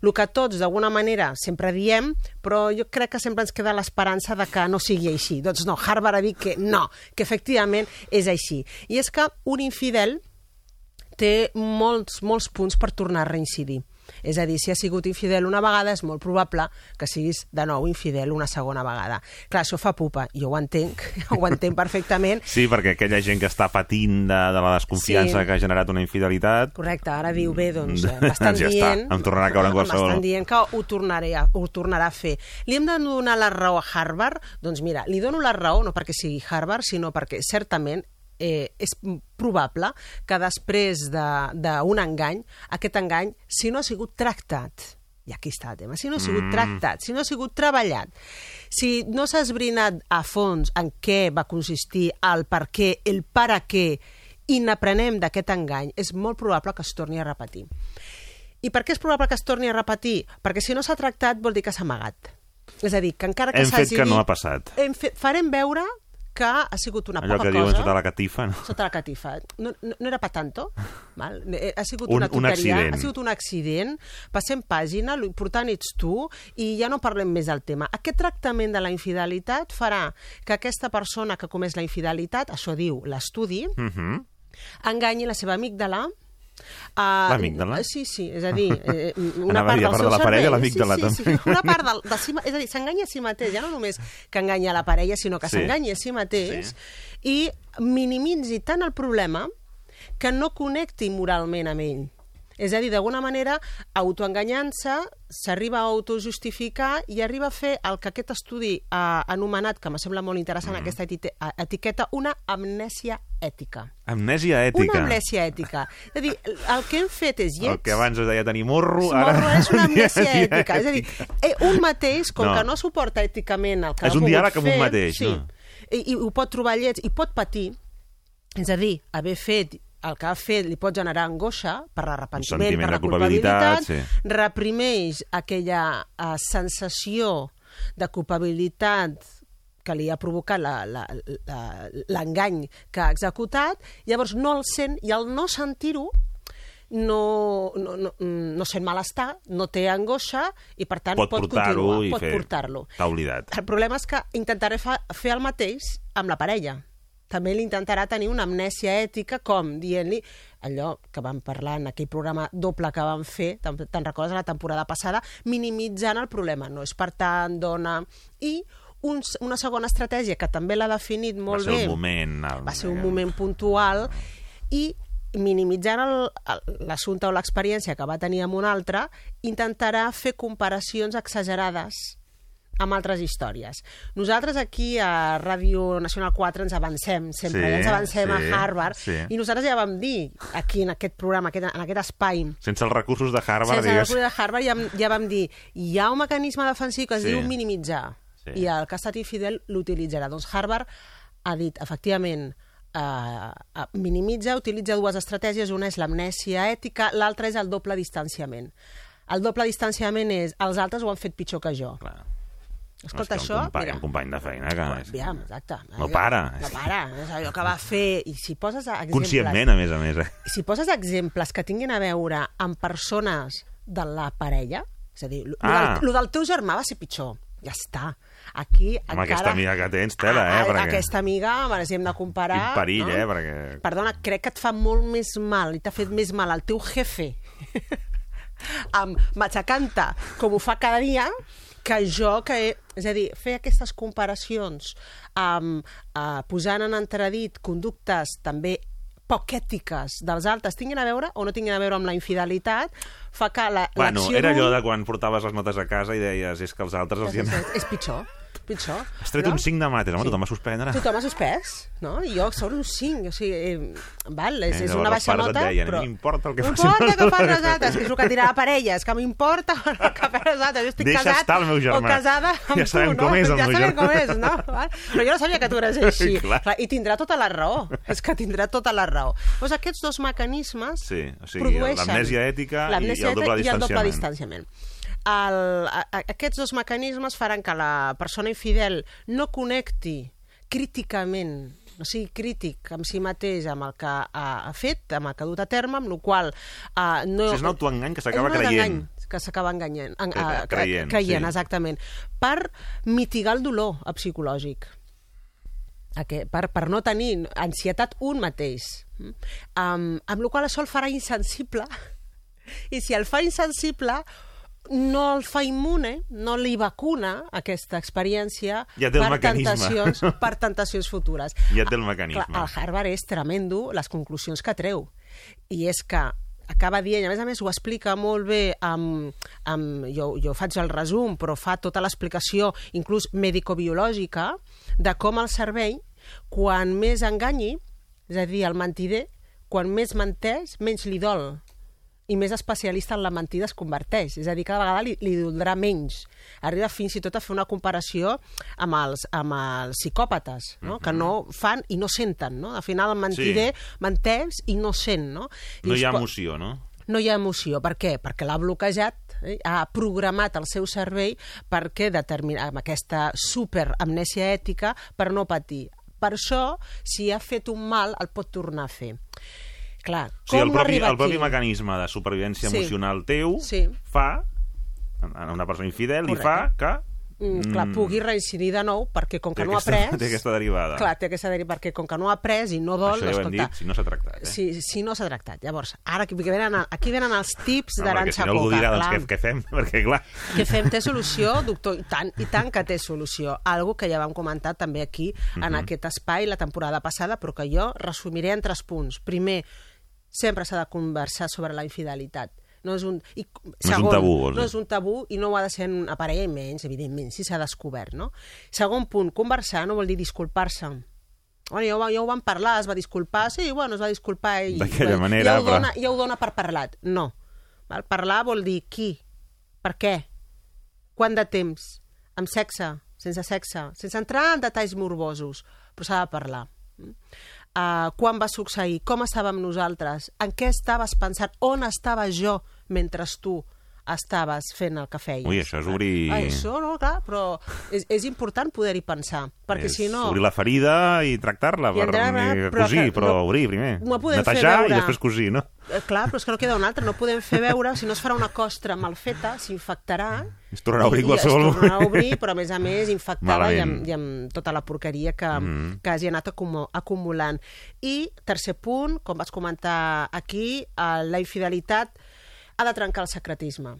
el que tots, d'alguna manera, sempre diem, però jo crec que sempre ens queda l'esperança de que no sigui així. Doncs no, Harvard ha dit que no, que efectivament és així. I és que un infidel té molts, molts punts per tornar a reincidir. És a dir, si ha sigut infidel una vegada, és molt probable que siguis de nou infidel una segona vegada. Clar, això fa pupa, jo ho entenc, [laughs] ho entenc perfectament. Sí, perquè aquella gent que està patint de, de la desconfiança Sí. que ha generat una infidelitat... Correcte, ara diu bé, doncs [laughs] eh, m'estan ja dient... està, em tornarà a caure en [laughs] qualsevol... M'estan dient que ho, tornaré a, ho tornarà a fer. Li hem de donar la raó a Harvard? Doncs mira, li dono la raó no perquè sigui Harvard, sinó perquè certament eh, és probable que després de- d'un engany, aquest engany, si no ha sigut tractat, i aquí està el tema, si no ha sigut Mm. tractat, si no ha sigut treballat, si no s'ha esbrinat a fons en què va consistir, el per què, el per a què, i n'aprenem d'aquest engany, és molt probable que es torni a repetir. I per què és probable que es torni a repetir? Perquè si no s'ha tractat vol dir que s'ha amagat. És a dir, que encara que Hem fet s'hagi que no dit- ha passat. Hem fet, farem veure que ha sigut una Allò poca que diuen cosa... sota la catifa, no? Sota la catifa. No, no, no era pa tanto. Val? Eh, Ha sigut Un- una un tonteria, accident. ha sigut un accident, passem pàgina, l'important ets tu i ja no parlem més del tema. Aquest tractament de la infidelitat farà que aquesta persona que comés la infidelitat, això diu l'estudi, Mhm. enganyi la seva amígdala, Uh, L'amígdala? Sí, sí, és a dir, [laughs] eh, una Anava part del part de la parella, l'amígdala sí, sí, també. Sí, una part del, de si, és a dir, [laughs] s'enganya a si mateix, ja no només que enganya la parella, sinó que Sí. s'enganya a si mateix i minimitzi tant el problema que no connecti moralment amb ell. És a dir, d'alguna manera, autoenganyant-se, s'arriba a autojustificar i arriba a fer el que aquest estudi ha anomenat, que me sembla molt interessant, Mm. aquesta eti- etiqueta, una amnèsia ètica. Amnèsia ètica. Una amnèsia ètica. És a dir, el que hem fet és El lleig, que abans es deia tenir morro, és ara... morro, és una [laughs] amnèsia ètica. És a dir, eh, un mateix, com No. que no suporta èticament el que És ha un pogut diàleg amb un fer, mateix, sí, no? I, I ho pot trobar lleig, i pot patir, és a dir, haver fet el que ha fet li pot generar angoixa per l'arrepentiment, per la culpabilitat, culpabilitat, sí. reprimeix aquella uh, sensació de culpabilitat que li ha provocat l'engany que ha executat, llavors no el sent, i al no sentir-ho, no, no, no, no sent malestar, no té angoixa i per tant Pot pot, i pot fer... portar-lo. T'ha oblidat. El problema és que intentaré fa, fer el mateix amb la parella. També l'intentarà tenir una amnèsia ètica com dient-li allò que vam parlar en aquell programa doble que vam fer, te'n te recordes la temporada passada, minimitzant el problema. No és per tant, dona... I un, una segona estratègia que també l'ha definit Va molt ser bé. un moment... el- va ser un moment puntual. I minimitzant l'assumpte o l'experiència que va tenir amb un altre, intentarà fer comparacions exagerades amb altres històries. Nosaltres aquí a Ràdio Nacional 4 ens avancem sempre, Sí, ja ens avancem sí, a Harvard, sí. i nosaltres ja vam dir aquí en aquest programa, aquest, en aquest espai, Sense els recursos de Harvard, sense digues... recurs de Harvard ja, ja vam dir hi ha un mecanisme defensiu que es Sí. diu minimitzar Sí. i el que ha estat infidel l'utilitzarà. Doncs Harvard ha dit, efectivament, eh, eh, minimitza, utilitza dues estratègies, una és l'amnèsia ètica, l'altra és el doble distanciament. El doble distanciament és els altres ho han fet pitjor que jo. Clar. Escolta, això, un company, mira, un company de feina que... aviam, exacte. No para. No para, és allò que va fer. I si poses [laughs] exemples... Conscientment, a més a més. Eh? si poses exemples que tinguin a veure amb persones de la parella, és a dir, lo, Ah. del, lo del teu germà va ser pitjor. Ja està. Aquí Amb encara... aquesta amiga que tens, tela, eh? A- a- Perquè... Aquesta amiga, me les hem de comparar... Quin perill, no? eh? Perquè... Perdona, crec que et fa molt més mal i t'ha fet més mal el teu jefe [laughs] amb matxacanta com ho fa cada dia que jo, que he, és a dir, fer aquestes comparacions amb, uh, posant en entredit conductes també poc ètiques dels altres tinguin a veure o no tinguin a veure amb la infidelitat fa que la- Bueno, l'acció era allò de quan portaves les notes a casa i deies és que els altres els hi han... és pitjor, pitjor. Has tret no? un 5 de mates, home, Sí. tothom a suspendre. Tothom ha suspès, no? I jo sobre un 5, o sigui, eh, val, és, Eh, és una els baixa nota, deien, però... "A mi m'importa el que M'importa facin els que fan altres." les altres, que és el que dirà la parella, és que m'importa el que fan les altres, jo estic Deixa casat estar el meu germà. o casada amb Ja sabem tu, no? com és el ja meu sabem com és, no? Val? Però jo no sabia que tu eres així. [laughs] Clar. Clar, I tindrà tota la raó, és que tindrà tota la raó. Doncs aquests dos mecanismes Sí, o sigui, produeixen l'amnèsia ètica l'amnèsia i el doble ètica i el doble distanciament. El, a, aquests dos mecanismes faran que la persona infidel no connecti críticament no sigui crític amb si mateix, amb el que ha, ha fet, amb el que ha dut a terme, amb el qual... Uh, no, O sigui, és un autoengany que s'acaba creient. que s'acaba enganyant, en, uh, creient, creient sí. exactament, per mitigar el dolor psicològic a que, per, per no tenir ansietat un mateix. Um, amb la qual cosa això el farà insensible [laughs] i si el fa insensible no el fa immune, no li vacuna aquesta experiència Ja per, mecanisme. tentacions, [laughs] per tentacions futures. Ja té el mecanisme. Clar, el Harvard és tremendo les conclusions que treu. I és que acaba dient, a més a més ho explica molt bé, amb, amb, jo, jo faig el resum, però fa tota l'explicació, inclús medicobiològica, de com el cervell, quan més enganyi, és a dir, el mentider, quan més menteix, menys li dol i més especialista en la mentida es converteix. És a dir, cada vegada li, li doldrà menys. Arriba fins i tot a fer una comparació amb els, amb els psicòpates, no? que no fan i no senten. No? Al final el mentider sí. menteix i no sent. No, No hi ha Dius, "Po- emoció, no? no hi ha emoció. Per què? Perquè l'ha bloquejat, eh? ha programat el seu cervell perquè determina, amb aquesta superamnèsia ètica per no patir. Per això, si ha fet un mal, el pot tornar a fer. Clar, O sigui, com el propi, arriba el propi aquí? mecanisme de supervivència Sí. emocional teu Sí. fa a una persona infidel li Correcte. fa que Mm, clar, pugui reincidir de nou perquè com que té no ha après... té aquesta derivada. Clar, té aquesta derivada, perquè com que no ha après i no dol, Això ja ho hem dit, si no s'ha tractat. Eh? si, si no s'ha tractat. Llavors, ara aquí venen, aquí venen els tips No, d'Aranxa si no algú dirà, doncs, què, què fem? [laughs] Perquè, clar... Què fem? Té solució, doctor? I tant, I tant que té solució. Algo que ja vam comentar també aquí, en Mhm. aquest espai, la temporada passada, però que jo resumiré en tres punts. Primer, sempre s'ha de conversar sobre la infidelitat. No és un, i, és un tabú, no és un tabú i no ho ha de ser en una parella, i menys, evidentment, si s'ha descobert, no? Segon punt, conversar no vol dir disculpar-se. Bueno, ja, ho, ja ho vam parlar, es va disculpar, sí, bueno, es va disculpar i... D'aquella manera, ja ho, però- dona, ja ho dona per parlat. No. Val? Parlar vol dir qui, per què, quant de temps, amb sexe, sense sexe, sense entrar en detalls morbosos, però s'ha de parlar. Uh, quan va succeir, com estàvem nosaltres, en què estaves pensant, on estava jo mentre tu estaves fent el que feies. Ui, això és obrir... Ah, això, no, clar, però és, és important poder-hi pensar, perquè és si no... Obrir la ferida i tractar-la, I per ni però cosir, que però no- obrir primer. no podem fer Netejar veure- i després cosir, no? Eh, clar, però és que no queda un altre, no podem fer veure, si no es farà una costra mal feta, s'infectarà... Es tornarà a obrir i- qualsevol I es tornarà a moment. obrir, però a més a més infectada i amb, i amb tota la porqueria que, Mhm. que hagi anat acumu acumulant. I tercer punt, com vaig comentar aquí, eh, la infidelitat ha de trencar el secretisme.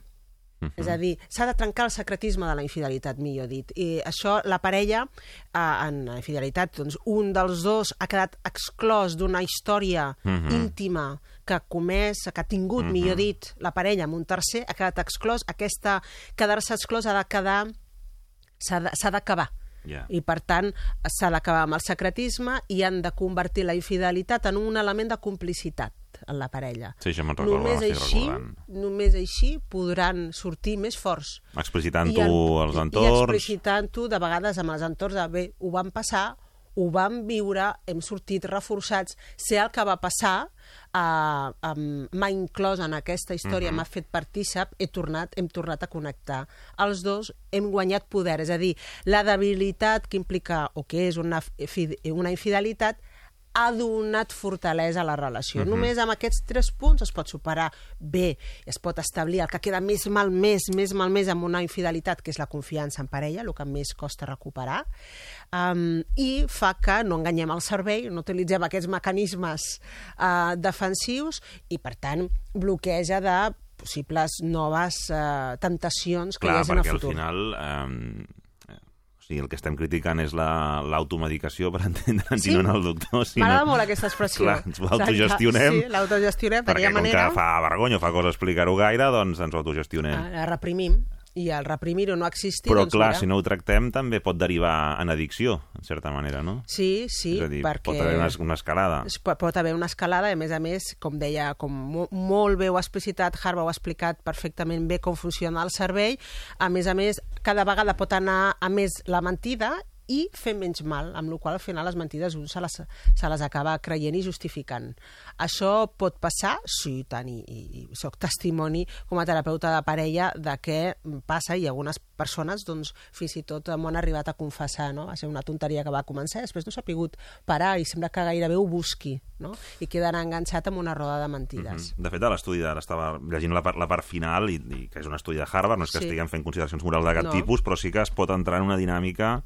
És a dir, s'ha de trencar el secretisme de la infidelitat, millor dit. I això, la parella, eh, en la infidelitat, doncs, un dels dos ha quedat exclòs d'una història Mhm. íntima que ha comès, que ha tingut, Mhm. millor dit, la parella amb un tercer, ha quedat exclòs. Aquesta quedar-se exclòs ha de quedar... s'ha d'acabar. Ja. I, per tant, s'ha d'acabar amb el secretisme i han de convertir la infidelitat en un element de complicitat en la parella. Sí, això me'n recordo, només així, només així podran sortir més forts. Explicitant-ho I als I entorns... explicitant-ho de vegades amb els entorns de bé, ho vam passar, ho vam viure, hem sortit reforçats, sé el que va passar, um, m'ha inclòs en aquesta història, Mhm. m'ha fet partícip, he tornat, hem tornat a connectar. Els dos hem guanyat poder, és a dir, la debilitat que implica, o que és una, una infidelitat, ha donat fortalesa a la relació. Mhm. Només amb aquests tres punts es pot superar bé, es pot establir el que queda més mal més, més mal més amb una infidelitat, que és la confiança en parella, el que més costa recuperar, um, i fa que no enganyem el cervell, no utilitzem aquests mecanismes uh, defensius i, per tant, bloqueja de possibles noves uh, temptacions que Clar, hi hagi en el perquè al futur. final... Eh, o sigui, el que estem criticant és la- l'automedicació, per [laughs] entendre'ns, Sí. i no en el doctor. sinó- M'agrada molt aquesta expressió. Clar, ens ho autogestionem. Sí, l'autogestionem, perquè com manera... que fa vergonya fa cosa explicar-ho gaire, doncs ens autogestionem. La reprimim i al reprimir-ho no existir Però doncs clar, mira, si no ho tractem també pot derivar en addicció, en certa manera, no? sí, sí, és a dir, perquè pot haver una, una escalada. es pot, pot haver una escalada i a més a més, com deia, com mo molt bé ho ha explicitat, Harvard ho ha explicat perfectament bé com funciona el cervell, a més a més cada vegada pot anar a més la mentida i fer menys mal, amb la qual al final les mentides un se les, se les acaba creient i justificant. Això pot passar? Sí, tant, i, i, i soc testimoni com a terapeuta de parella de què passa i algunes persones doncs, fins i tot m'ho han arribat a confessar, no? va ser una tonteria que va començar, després no s'ha pogut parar i sembla que gairebé ho busqui no? i quedarà enganxat amb una roda de mentides. Mhm. De fet, a l'estudi ara estava llegint la part, la part final, i, i que és un estudi de Harvard, no és que Sí. estiguem fent consideracions morals d'aquest No. tipus, però sí que es pot entrar en una dinàmica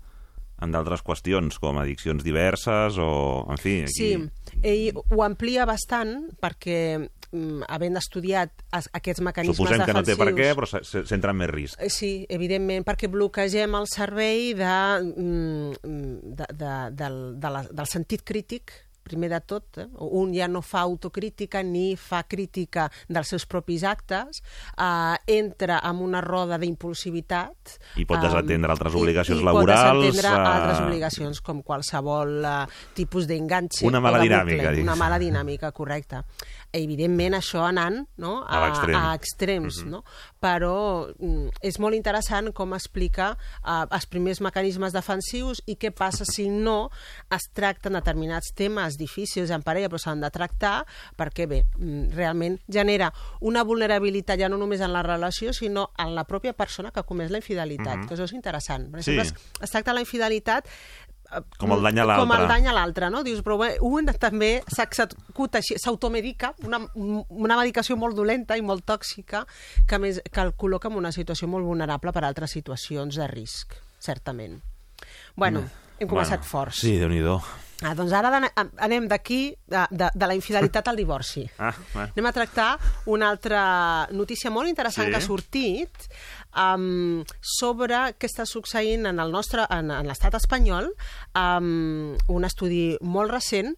en d'altres qüestions, com addiccions diverses o... En fi, aquí... Sí, ell ho amplia bastant perquè, mm, havent estudiat aquests mecanismes Suposem que no té per què, però se- se- s'entra en més risc. Eh, Sí, evidentment, perquè bloquegem el servei de, de, de, del, de la, del sentit crític, primer de tot, eh? un ja no fa autocrítica ni fa crítica dels seus propis actes, eh, entra en una roda d'impulsivitat... I pot eh, desatendre altres i- obligacions i laborals, pot desatendre eh, altres obligacions, com qualsevol eh, tipus d'enganxe. Una mala dinàmica, bucle. Una mala dinàmica, correcte. Evidentment, això anant no, A l'extrem. a extrems, Mhm. no? però mm, és molt interessant com explica uh, els primers mecanismes defensius i què passa si no es tracten determinats temes difícils en parella però s'han de tractar perquè bé, mm, realment genera una vulnerabilitat ja no només en la relació sinó en la pròpia persona que ha comès la infidelitat, Mhm. que això és interessant. Per Sí. exemple, es, es tracta la infidelitat eh, Com el dany a l'altre. Com el dany a l'altre, no? Dius, però bé, un també s'executa així, s'automedica, una, una medicació molt dolenta i molt tòxica, que més que el col·loca en una situació molt vulnerable per a altres situacions de risc, certament. Bueno, hem començat Bueno, forts. Sí, déu nhi Ah, doncs ara anem d'aquí, de, de, de la infidelitat al divorci. [laughs] Ah, bueno. Anem a tractar una altra notícia molt interessant Sí. que ha sortit um, sobre què està succeint en el nostre en, en l'estat espanyol um, un estudi molt recent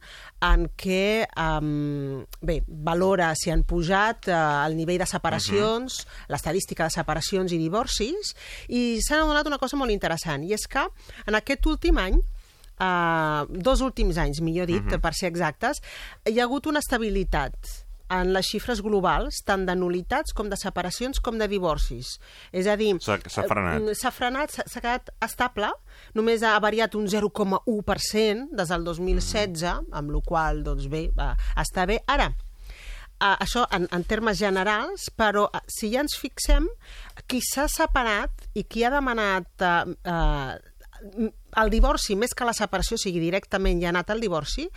en què um, bé, valora si han pujat uh, el nivell de separacions, l'estadística de separacions i divorcis i s'ha adonat una cosa molt interessant i és que en aquest últim any uh, dos últims anys, millor dit, Mhm. per ser exactes, hi ha hagut una estabilitat en les xifres globals, tant de nulitats com de separacions com de divorcis. És a dir... S'ha- s'ha frenat. eh, S'ha frenat, s'ha quedat estable, només ha variat un 0,1% des del 2016, amb la qual doncs bé, va, està bé. Ara, Uh, això en, en termes generals, però uh, si ja ens fixem, qui s'ha separat i qui ha demanat uh, uh, el divorci, més que la separació, sigui, directament ja anat al divorci,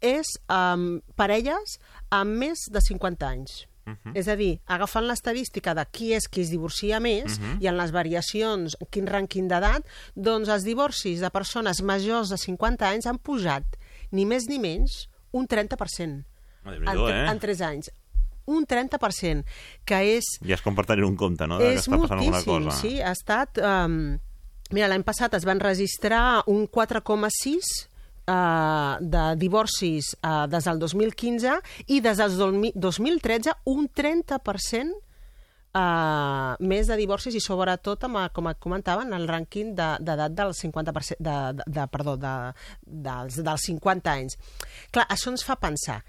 és um, parelles amb més de 50 anys. Mhm. És a dir, agafant l'estadística de qui és qui es divorcia més Mhm. i en les variacions, quin rànquing d'edat, doncs els divorcis de persones majors de 50 anys han pujat, ni més ni menys, un 30%. Ah, En, eh? en 3 anys. Un 30%, que és Ja és com per tenir un compte, no? De que és està passant alguna moltíssim, cosa. sí. Ha estat... Um, mira, l'any passat es van registrar un 4,6 uh, de divorcis uh, des del 2015 i des del 2000 2013 un 30% uh, més de divorcis i sobretot, amb, com et comentava, en el rànquing d'edat de, del 50%, de, de, de, perdó, de, dels, dels 50 anys. Clar, això ens fa pensar,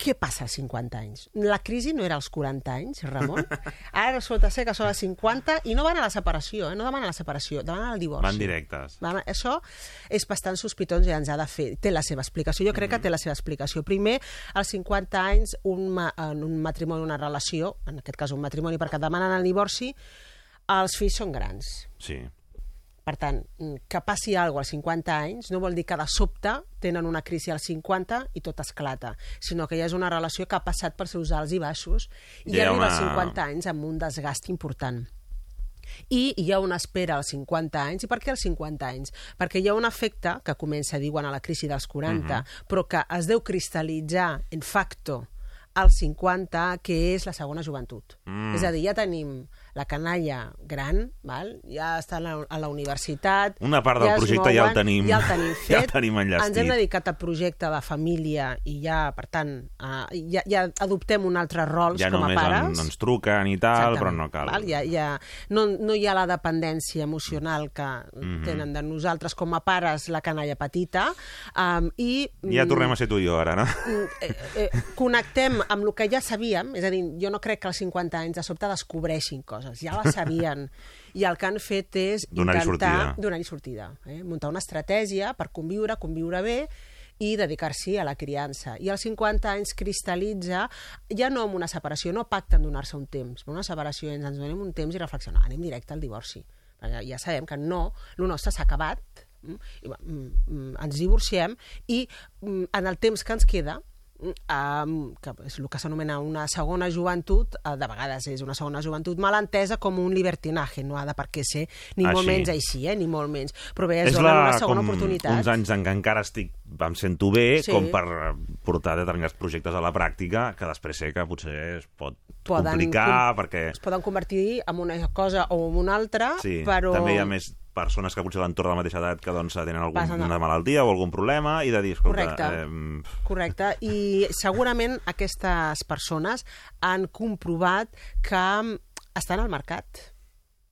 què passa als 50 anys? La crisi no era als 40 anys, Ramon? [laughs] Ara resulta ser que són als 50 i no van a la separació, eh? no demanen la separació, demanen el divorci. Van directes. Van, això és bastant sospitós i ens ha de fer, té la seva explicació, jo crec que té la seva explicació. Primer, als 50 anys, un, ma, en un matrimoni, una relació, en aquest cas un matrimoni perquè demanen el divorci, els fills són grans. Sí. Per tant, mm, que passi alguna als 50 anys no vol dir que de sobte tenen una crisi als 50 i tot esclata, sinó que ja és una relació que ha passat per seus alts i baixos i Ja arriba als una- 50 anys amb un desgast important. I hi ha una espera als 50 anys. I per què als 50 anys? Perquè hi ha un efecte que comença, diuen, a la crisi dels 40, Mhm. però que es deu cristal·litzar en facto als 50, que és la segona joventut. Mm. És a dir, ja tenim la canalla gran, val? ja està a la, a la universitat... Una part del es projecte ja el mouen, tenim- Ja el tenim [laughs] ja el fet. tenim enllestit. Ens hem dedicat al projecte de família i ja, per tant, uh, ja, ja adoptem un altre rol Ja com a només pares. en, ens truquen i tal, però Exactament, no cal. Val? Ja, ja, no, no hi ha la dependència emocional que Mhm. tenen de nosaltres com a pares la canalla petita um, i... Ja tornem a ser tu i jo, ara, no? mm, eh, eh, connectem amb el que ja sabíem, és a dir, jo no crec que als 50 anys de sobte descobreixin coses. Coses, ja les sabien. I el que han fet és Donar-hi intentar sortida. donar-hi sortida. Eh? Muntar una estratègia per conviure, conviure bé, i dedicar-s'hi a la criança. I als 50 anys cristal·litza ja no amb una separació, no pacten donar-se un temps, però una separació ens, ens donem un temps i reflexionar, anem directe al divorci. Perquè ja sabem que no, el nostre s'ha acabat, mm, i, va, mm, mm, ens divorciem i en el temps que ens queda um, que és el que s'anomena una segona joventut, eh, de vegades és una segona joventut mal entesa com un libertinaje, no ha de per què ser ni molt Així. menys així, eh? ni molt menys. Però bé, es és dona la, una segona com oportunitat. uns anys en què encara estic, em sento bé, Sí. com per portar determinats projectes a la pràctica, que després sé que potser es pot Poden complicar, com- perquè Es poden convertir en una cosa o en una altra, sí, però... també hi ha més persones que potser a l'entorn de la mateixa edat que doncs, tenen alguna a- malaltia o algun problema i de dir, escolta... Correcte. Eh, Correcte, i segurament aquestes persones han comprovat que estan al mercat.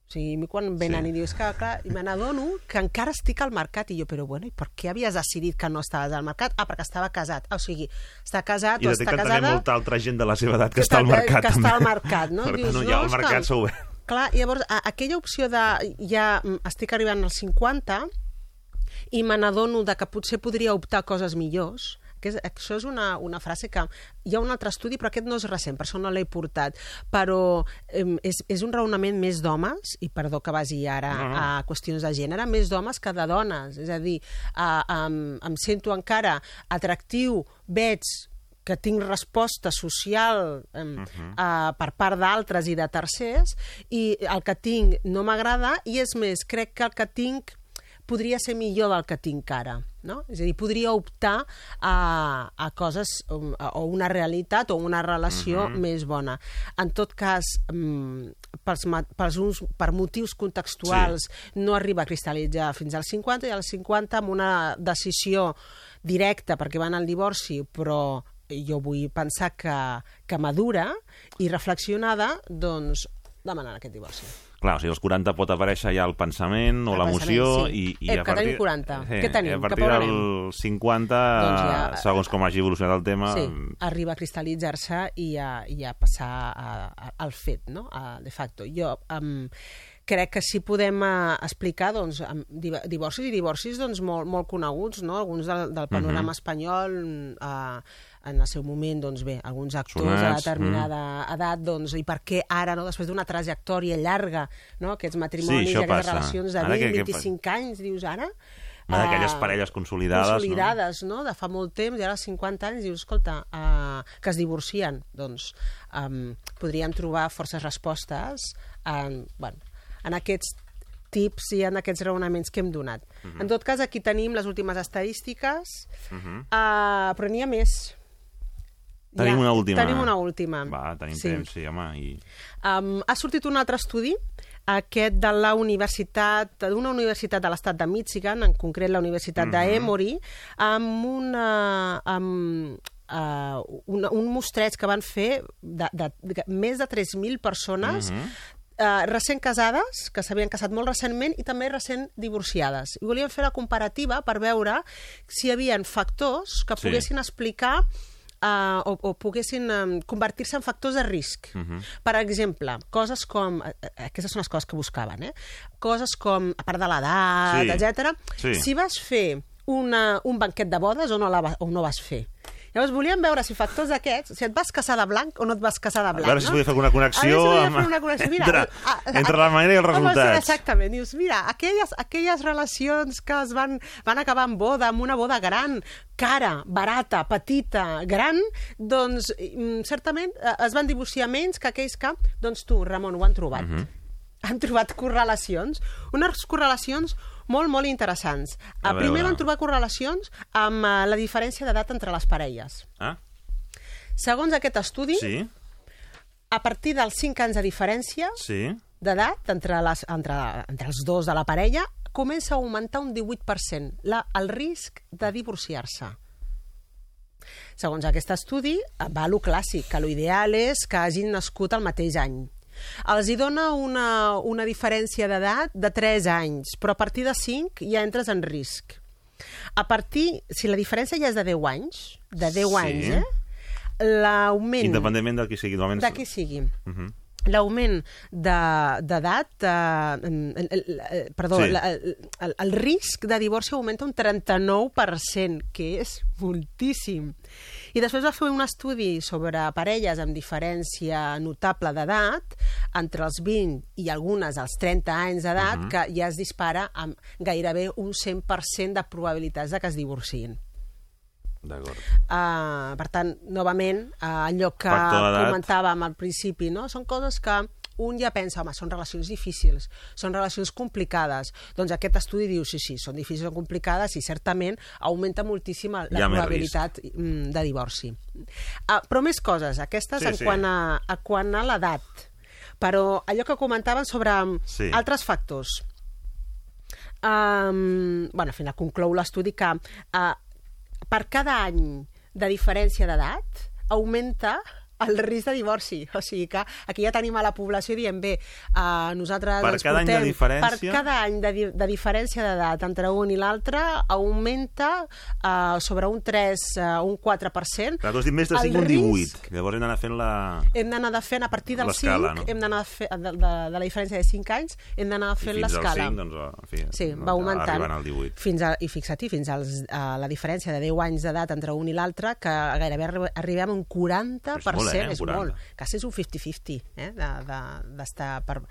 O sigui, a mi quan venen Sí. i dius que, clar, i me n'adono que encara estic al mercat, i jo, però bueno, i per què havies decidit que no estaves al mercat? Ah, perquè estava casat. Ah, o sigui, està casat I o està també casada... molta altra gent de la seva edat que, que està al està- mercat. que està també. al mercat, no? Per Dius, tant, no, no, ja és que- mercat s'ha obert. Clar, llavors, a, aquella opció de ja mm, estic arribant als 50 i me n'adono que potser podria optar a coses millors, que és, això és una, una frase que hi ha un altre estudi, però aquest no és recent, per això no l'he portat, però eh, és, és un raonament més d'homes, i perdó que vagi ara No, a qüestions de gènere, més d'homes que de dones. És a dir, eh, em, em sento encara atractiu, veig que tinc resposta social eh, uh -huh. uh, per part d'altres i de tercers, i el que tinc no m'agrada, i és més, crec que el que tinc podria ser millor del que tinc ara. No? És a dir, podria optar a, a coses um, o una realitat o una relació Mhm. més bona. En tot cas, um, pels, pels uns, per motius contextuals no arriba a cristal·litzar fins als 50 i als 50 amb una decisió directa perquè van al divorci, però jo vull pensar que, que madura i reflexionada, doncs demanar aquest divorci. Clar, o sigui, als 40 pot aparèixer ja el pensament o l'emoció sí. i, i Eh, a que partir... tenim 40. Sí, Què tenim? i a partir a del anem? 50, Doncs ja- segons com hagi evolucionat el tema... Sí, arriba a cristal·litzar-se i, a, i a passar a, a, al fet, no? A, de facto. Jo um, crec que sí podem uh, explicar doncs, divorcis i divorcis doncs, molt, molt coneguts, no? alguns del, del panorama Mhm. espanyol uh, en el seu moment, doncs bé, alguns actors Sonats, a determinada edat, doncs, i per què ara, no? després d'una trajectòria llarga, no? aquests matrimonis això i aquestes passa. relacions de Ara 20, què- què 25 anys, dius ara? Una d'aquelles Ah, parelles consolidades, no? consolidades no? de fa molt temps, i ara als 50 anys dius, escolta, uh, que es divorcien, doncs um, podríem trobar forces respostes en, bueno, en aquests tips i en aquests raonaments que hem donat. Mhm. En tot cas, aquí tenim les últimes estadístiques, Mhm. uh, però n'hi ha més. Tenim Ja, una última. Tenim una última. Va, tenim Sí. temps, sí, home. I... Um, ha sortit un altre estudi, aquest de la universitat, d'una universitat de l'estat de Michigan, en concret la Universitat Mhm. d'Emory, amb una... Amb, uh, un, un mostreig que van fer de, de, de més de 3.000 persones Mhm. uh, recent casades, que s'havien casat molt recentment, i també recent divorciades. I volíem fer la comparativa per veure si hi havia factors que Sí. poguessin explicar uh, o, o poguessin um, convertir-se en factors de risc. Per exemple, coses com... eh, eh, Aquestes són les coses que buscaven, eh? Coses com, a part de l'edat, Sí. etc. Sí. Si vas fer una, un banquet de bodes o no, la, o no vas fer. Llavors volíem veure si factors d'aquests, si et vas casar de blanc o no et vas casar de blanc. veure si no? podia fer alguna connexió A veure amb- fer una connexió. Mira, entre- a- a- entre la manera i els resultats. Exactament. Dius, mira, aquelles, aquelles relacions que es van, van acabar en boda, amb una boda gran, cara, barata, petita, gran, doncs mm, certament eh, es van divorciar menys que aquells que, doncs tu, Ramon, ho han trobat. Mhm. Han trobat correlacions, unes correlacions molt, molt interessants. A A primer van trobar correlacions amb eh, la diferència d'edat entre les parelles. Ah, Segons aquest estudi, sí, a partir dels 5 anys de diferència sí. d'edat entre, les, entre, entre els dos de la parella, comença a augmentar un 18% la, el risc de divorciar-se. Segons aquest estudi, va a lo clàssic, que l'ideal és que hagin nascut al mateix any. Els hi dona una, una diferència d'edat de 3 anys, però a partir de 5 ja entres en risc. A partir, si la diferència ja és de 10 anys, de 10 Sí. anys, eh? L'augment... Independentment del que sigui. De qui sigui. Mhm. L'augment de- d'edat, eh, el, el, el, perdó, Sí. sí. el, el, risc de divorci augmenta un 39%, que és moltíssim. I després va fer un estudi sobre parelles amb diferència notable d'edat, entre els 20 i algunes als 30 anys d'edat, Mhm. que ja es dispara amb gairebé un 100% de probabilitats de que es divorciïn. D'acord. Uh, per tant, novament, uh, allò que d'edat. comentàvem al principi, no? són coses que un ja pensa, home, són relacions difícils, són relacions complicades. Doncs aquest estudi diu, sí, sí, són difícils, són complicades i certament augmenta moltíssim la més probabilitat mm, de divorci. Uh, però més coses, aquestes Sí, en, sí. Quant a, a quant a l'edat. Però allò que comentaven sobre Sí. altres factors. Um, bueno, al final conclou l'estudi que uh, per cada any de diferència d'edat augmenta el risc de divorci. O sigui que aquí ja tenim a la població dient, bé, uh, nosaltres Per ens cada any de portem... diferència? Per cada any de, di de diferència d'edat entre un i l'altre augmenta uh, sobre un 3, uh, un 4%. Clar, tu has dit més de El 5 un risc 18. Llavors hem d'anar fent la... hem d'anar fent a partir del L'escala, 5, no? hem d'anar de, de, de la diferència de 5 anys, hem d'anar fent I fins al l'escala. 5, doncs, en fi, Sí, no, va augmentant. Arribant al 18. Fins a, I fixa't, fins als, a la diferència de 10 anys d'edat entre un i l'altre, que gairebé arri- arribem a un 40%, És molt, eh, és 40. molt. Quasi és un 50-50, eh, de- de- d'estar per...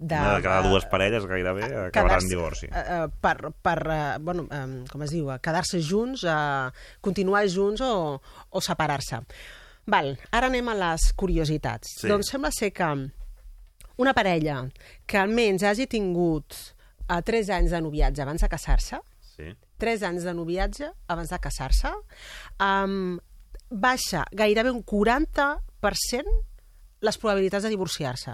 De, Una de cada eh, dues parelles gairebé acabarà quedar-se- en divorci. eh, eh, per, per eh, bueno, eh, com es diu, eh, quedar-se junts, eh, continuar junts o, o separar-se. Val, ara anem a les curiositats. Sí. Doncs sembla ser que una parella que almenys hagi tingut a 3 anys de noviatge abans de casar-se, Sí. 3 anys de noviatge abans de casar-se, um, baixa gairebé un 40% les probabilitats de divorciar-se.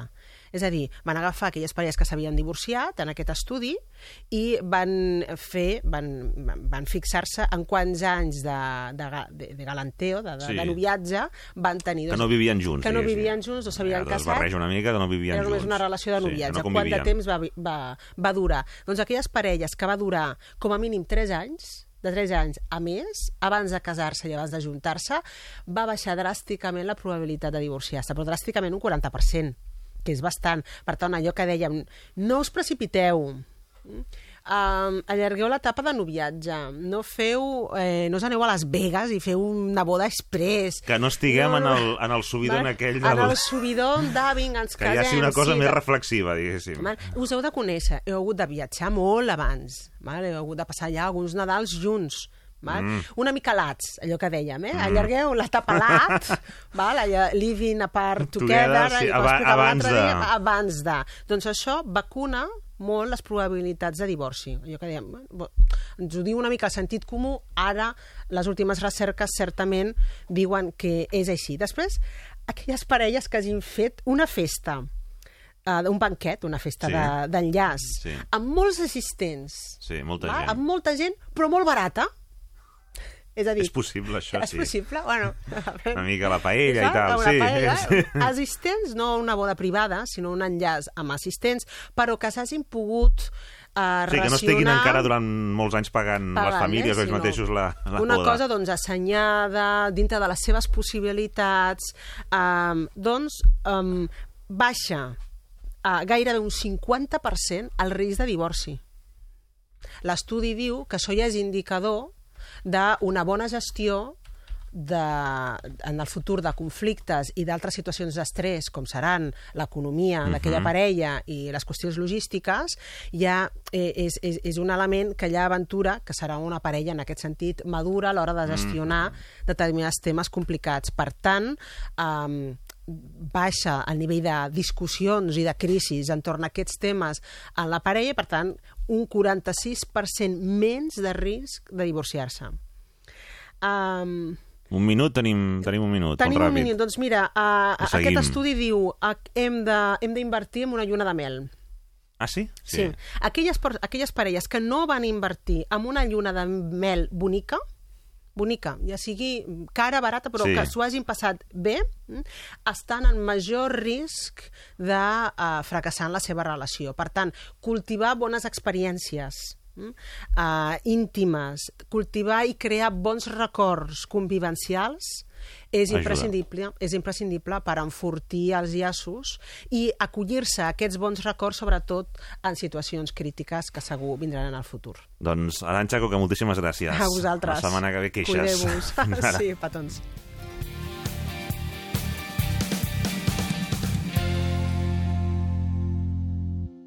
És a dir, van agafar aquelles parelles que s'havien divorciat en aquest estudi i van fer, van, van fixar-se en quants anys de, de, de, de galanteo, de, de, Sí. de noviatge, van tenir. Que no vivien junts, Que no vivien junts, no s'havien Es casat. barreja una mica que no vivien Era només junts. una relació de Sí, noviatge. no Quant de temps va, va, va durar? Doncs aquelles parelles que va durar com a mínim 3 anys, de 3 anys a més, abans de casar-se i abans de juntar-se, va baixar dràsticament la probabilitat de divorciar-se, però dràsticament un 40%, que és bastant. Per tant, allò que dèiem, no us precipiteu, Um, allargueu l'etapa de noviatge no feu, eh, no us aneu a Las Vegas i feu una boda express Que no estiguem No, en, no. el, en el subidon Val? aquell En del... el subidon de vinga, ens Que casem. ja sigui una cosa sí, més que- reflexiva, diguéssim. Val? Us heu de conèixer, heu hagut de viatjar molt abans, val? heu hagut de passar ja alguns Nadals junts, Val? Mm. Una mica lats, allò que dèiem, eh? Mm. Allargueu l'etapa lat, [laughs] val? Allò, living apart Together, together, sí, i aba- abans de- abans de. Doncs això vacuna molt les probabilitats de divorci. Allò que dèiem, ens ho diu una mica el sentit comú, ara les últimes recerques certament diuen que és així. Després, aquelles parelles que hagin fet una festa, uh, un banquet, una festa Sí. de- d'enllaç, Sí. amb molts assistents, Sí, molta val? gent. amb molta gent, però molt barata. És a dir, És possible, això, és sí. possible? Bueno, [laughs] Una mica la paella i tal, una sí. Paella, [laughs] sí. Assistents, no una boda privada, sinó un enllaç amb assistents, però que s'hagin pogut uh, Sí, que no estiguin encara durant molts anys pagant, Pagant, les famílies eh, o ells sinó mateixos la, la una boda. cosa doncs assenyada dintre de les seves possibilitats um, doncs um, baixa a gairebé un 50% el risc de divorci l'estudi diu que això ja és indicador d'una bona gestió de, en el futur de conflictes i d'altres situacions d'estrès, com seran l'economia Mhm. d'aquella parella i les qüestions logístiques, ja eh, és, és, és un element que ja aventura que serà una parella, en aquest sentit, madura a l'hora de gestionar determinats temes complicats. Per tant, eh, baixa el nivell de discussions i de crisis entorn a aquests temes en la parella per tant, un 46% menys de risc de divorciar-se. Um, Un minut, tenim, tenim un minut, Tenim un ràpid. minut. Doncs mira, uh, aquest estudi diu que hem d'invertir en una lluna de mel. Ah, sí? Sí. Aquelles, per- aquelles parelles que no van invertir en una lluna de mel bonica, bonica, ja sigui cara, barata, però Sí. que s'ho hagin passat bé, mm, estan en major risc de uh, fracassar en la seva relació. Per tant, cultivar bones experiències uh, íntimes, cultivar i crear bons records convivencials és Ajuda. imprescindible, és imprescindible per enfortir els llaços i acollir-se a aquests bons records, sobretot en situacions crítiques que segur vindran en el futur. Doncs, Arantxa Coca, moltíssimes gràcies. A vosaltres. La setmana que ve queixes. Cuideu-vos. [laughs] Sí, petons.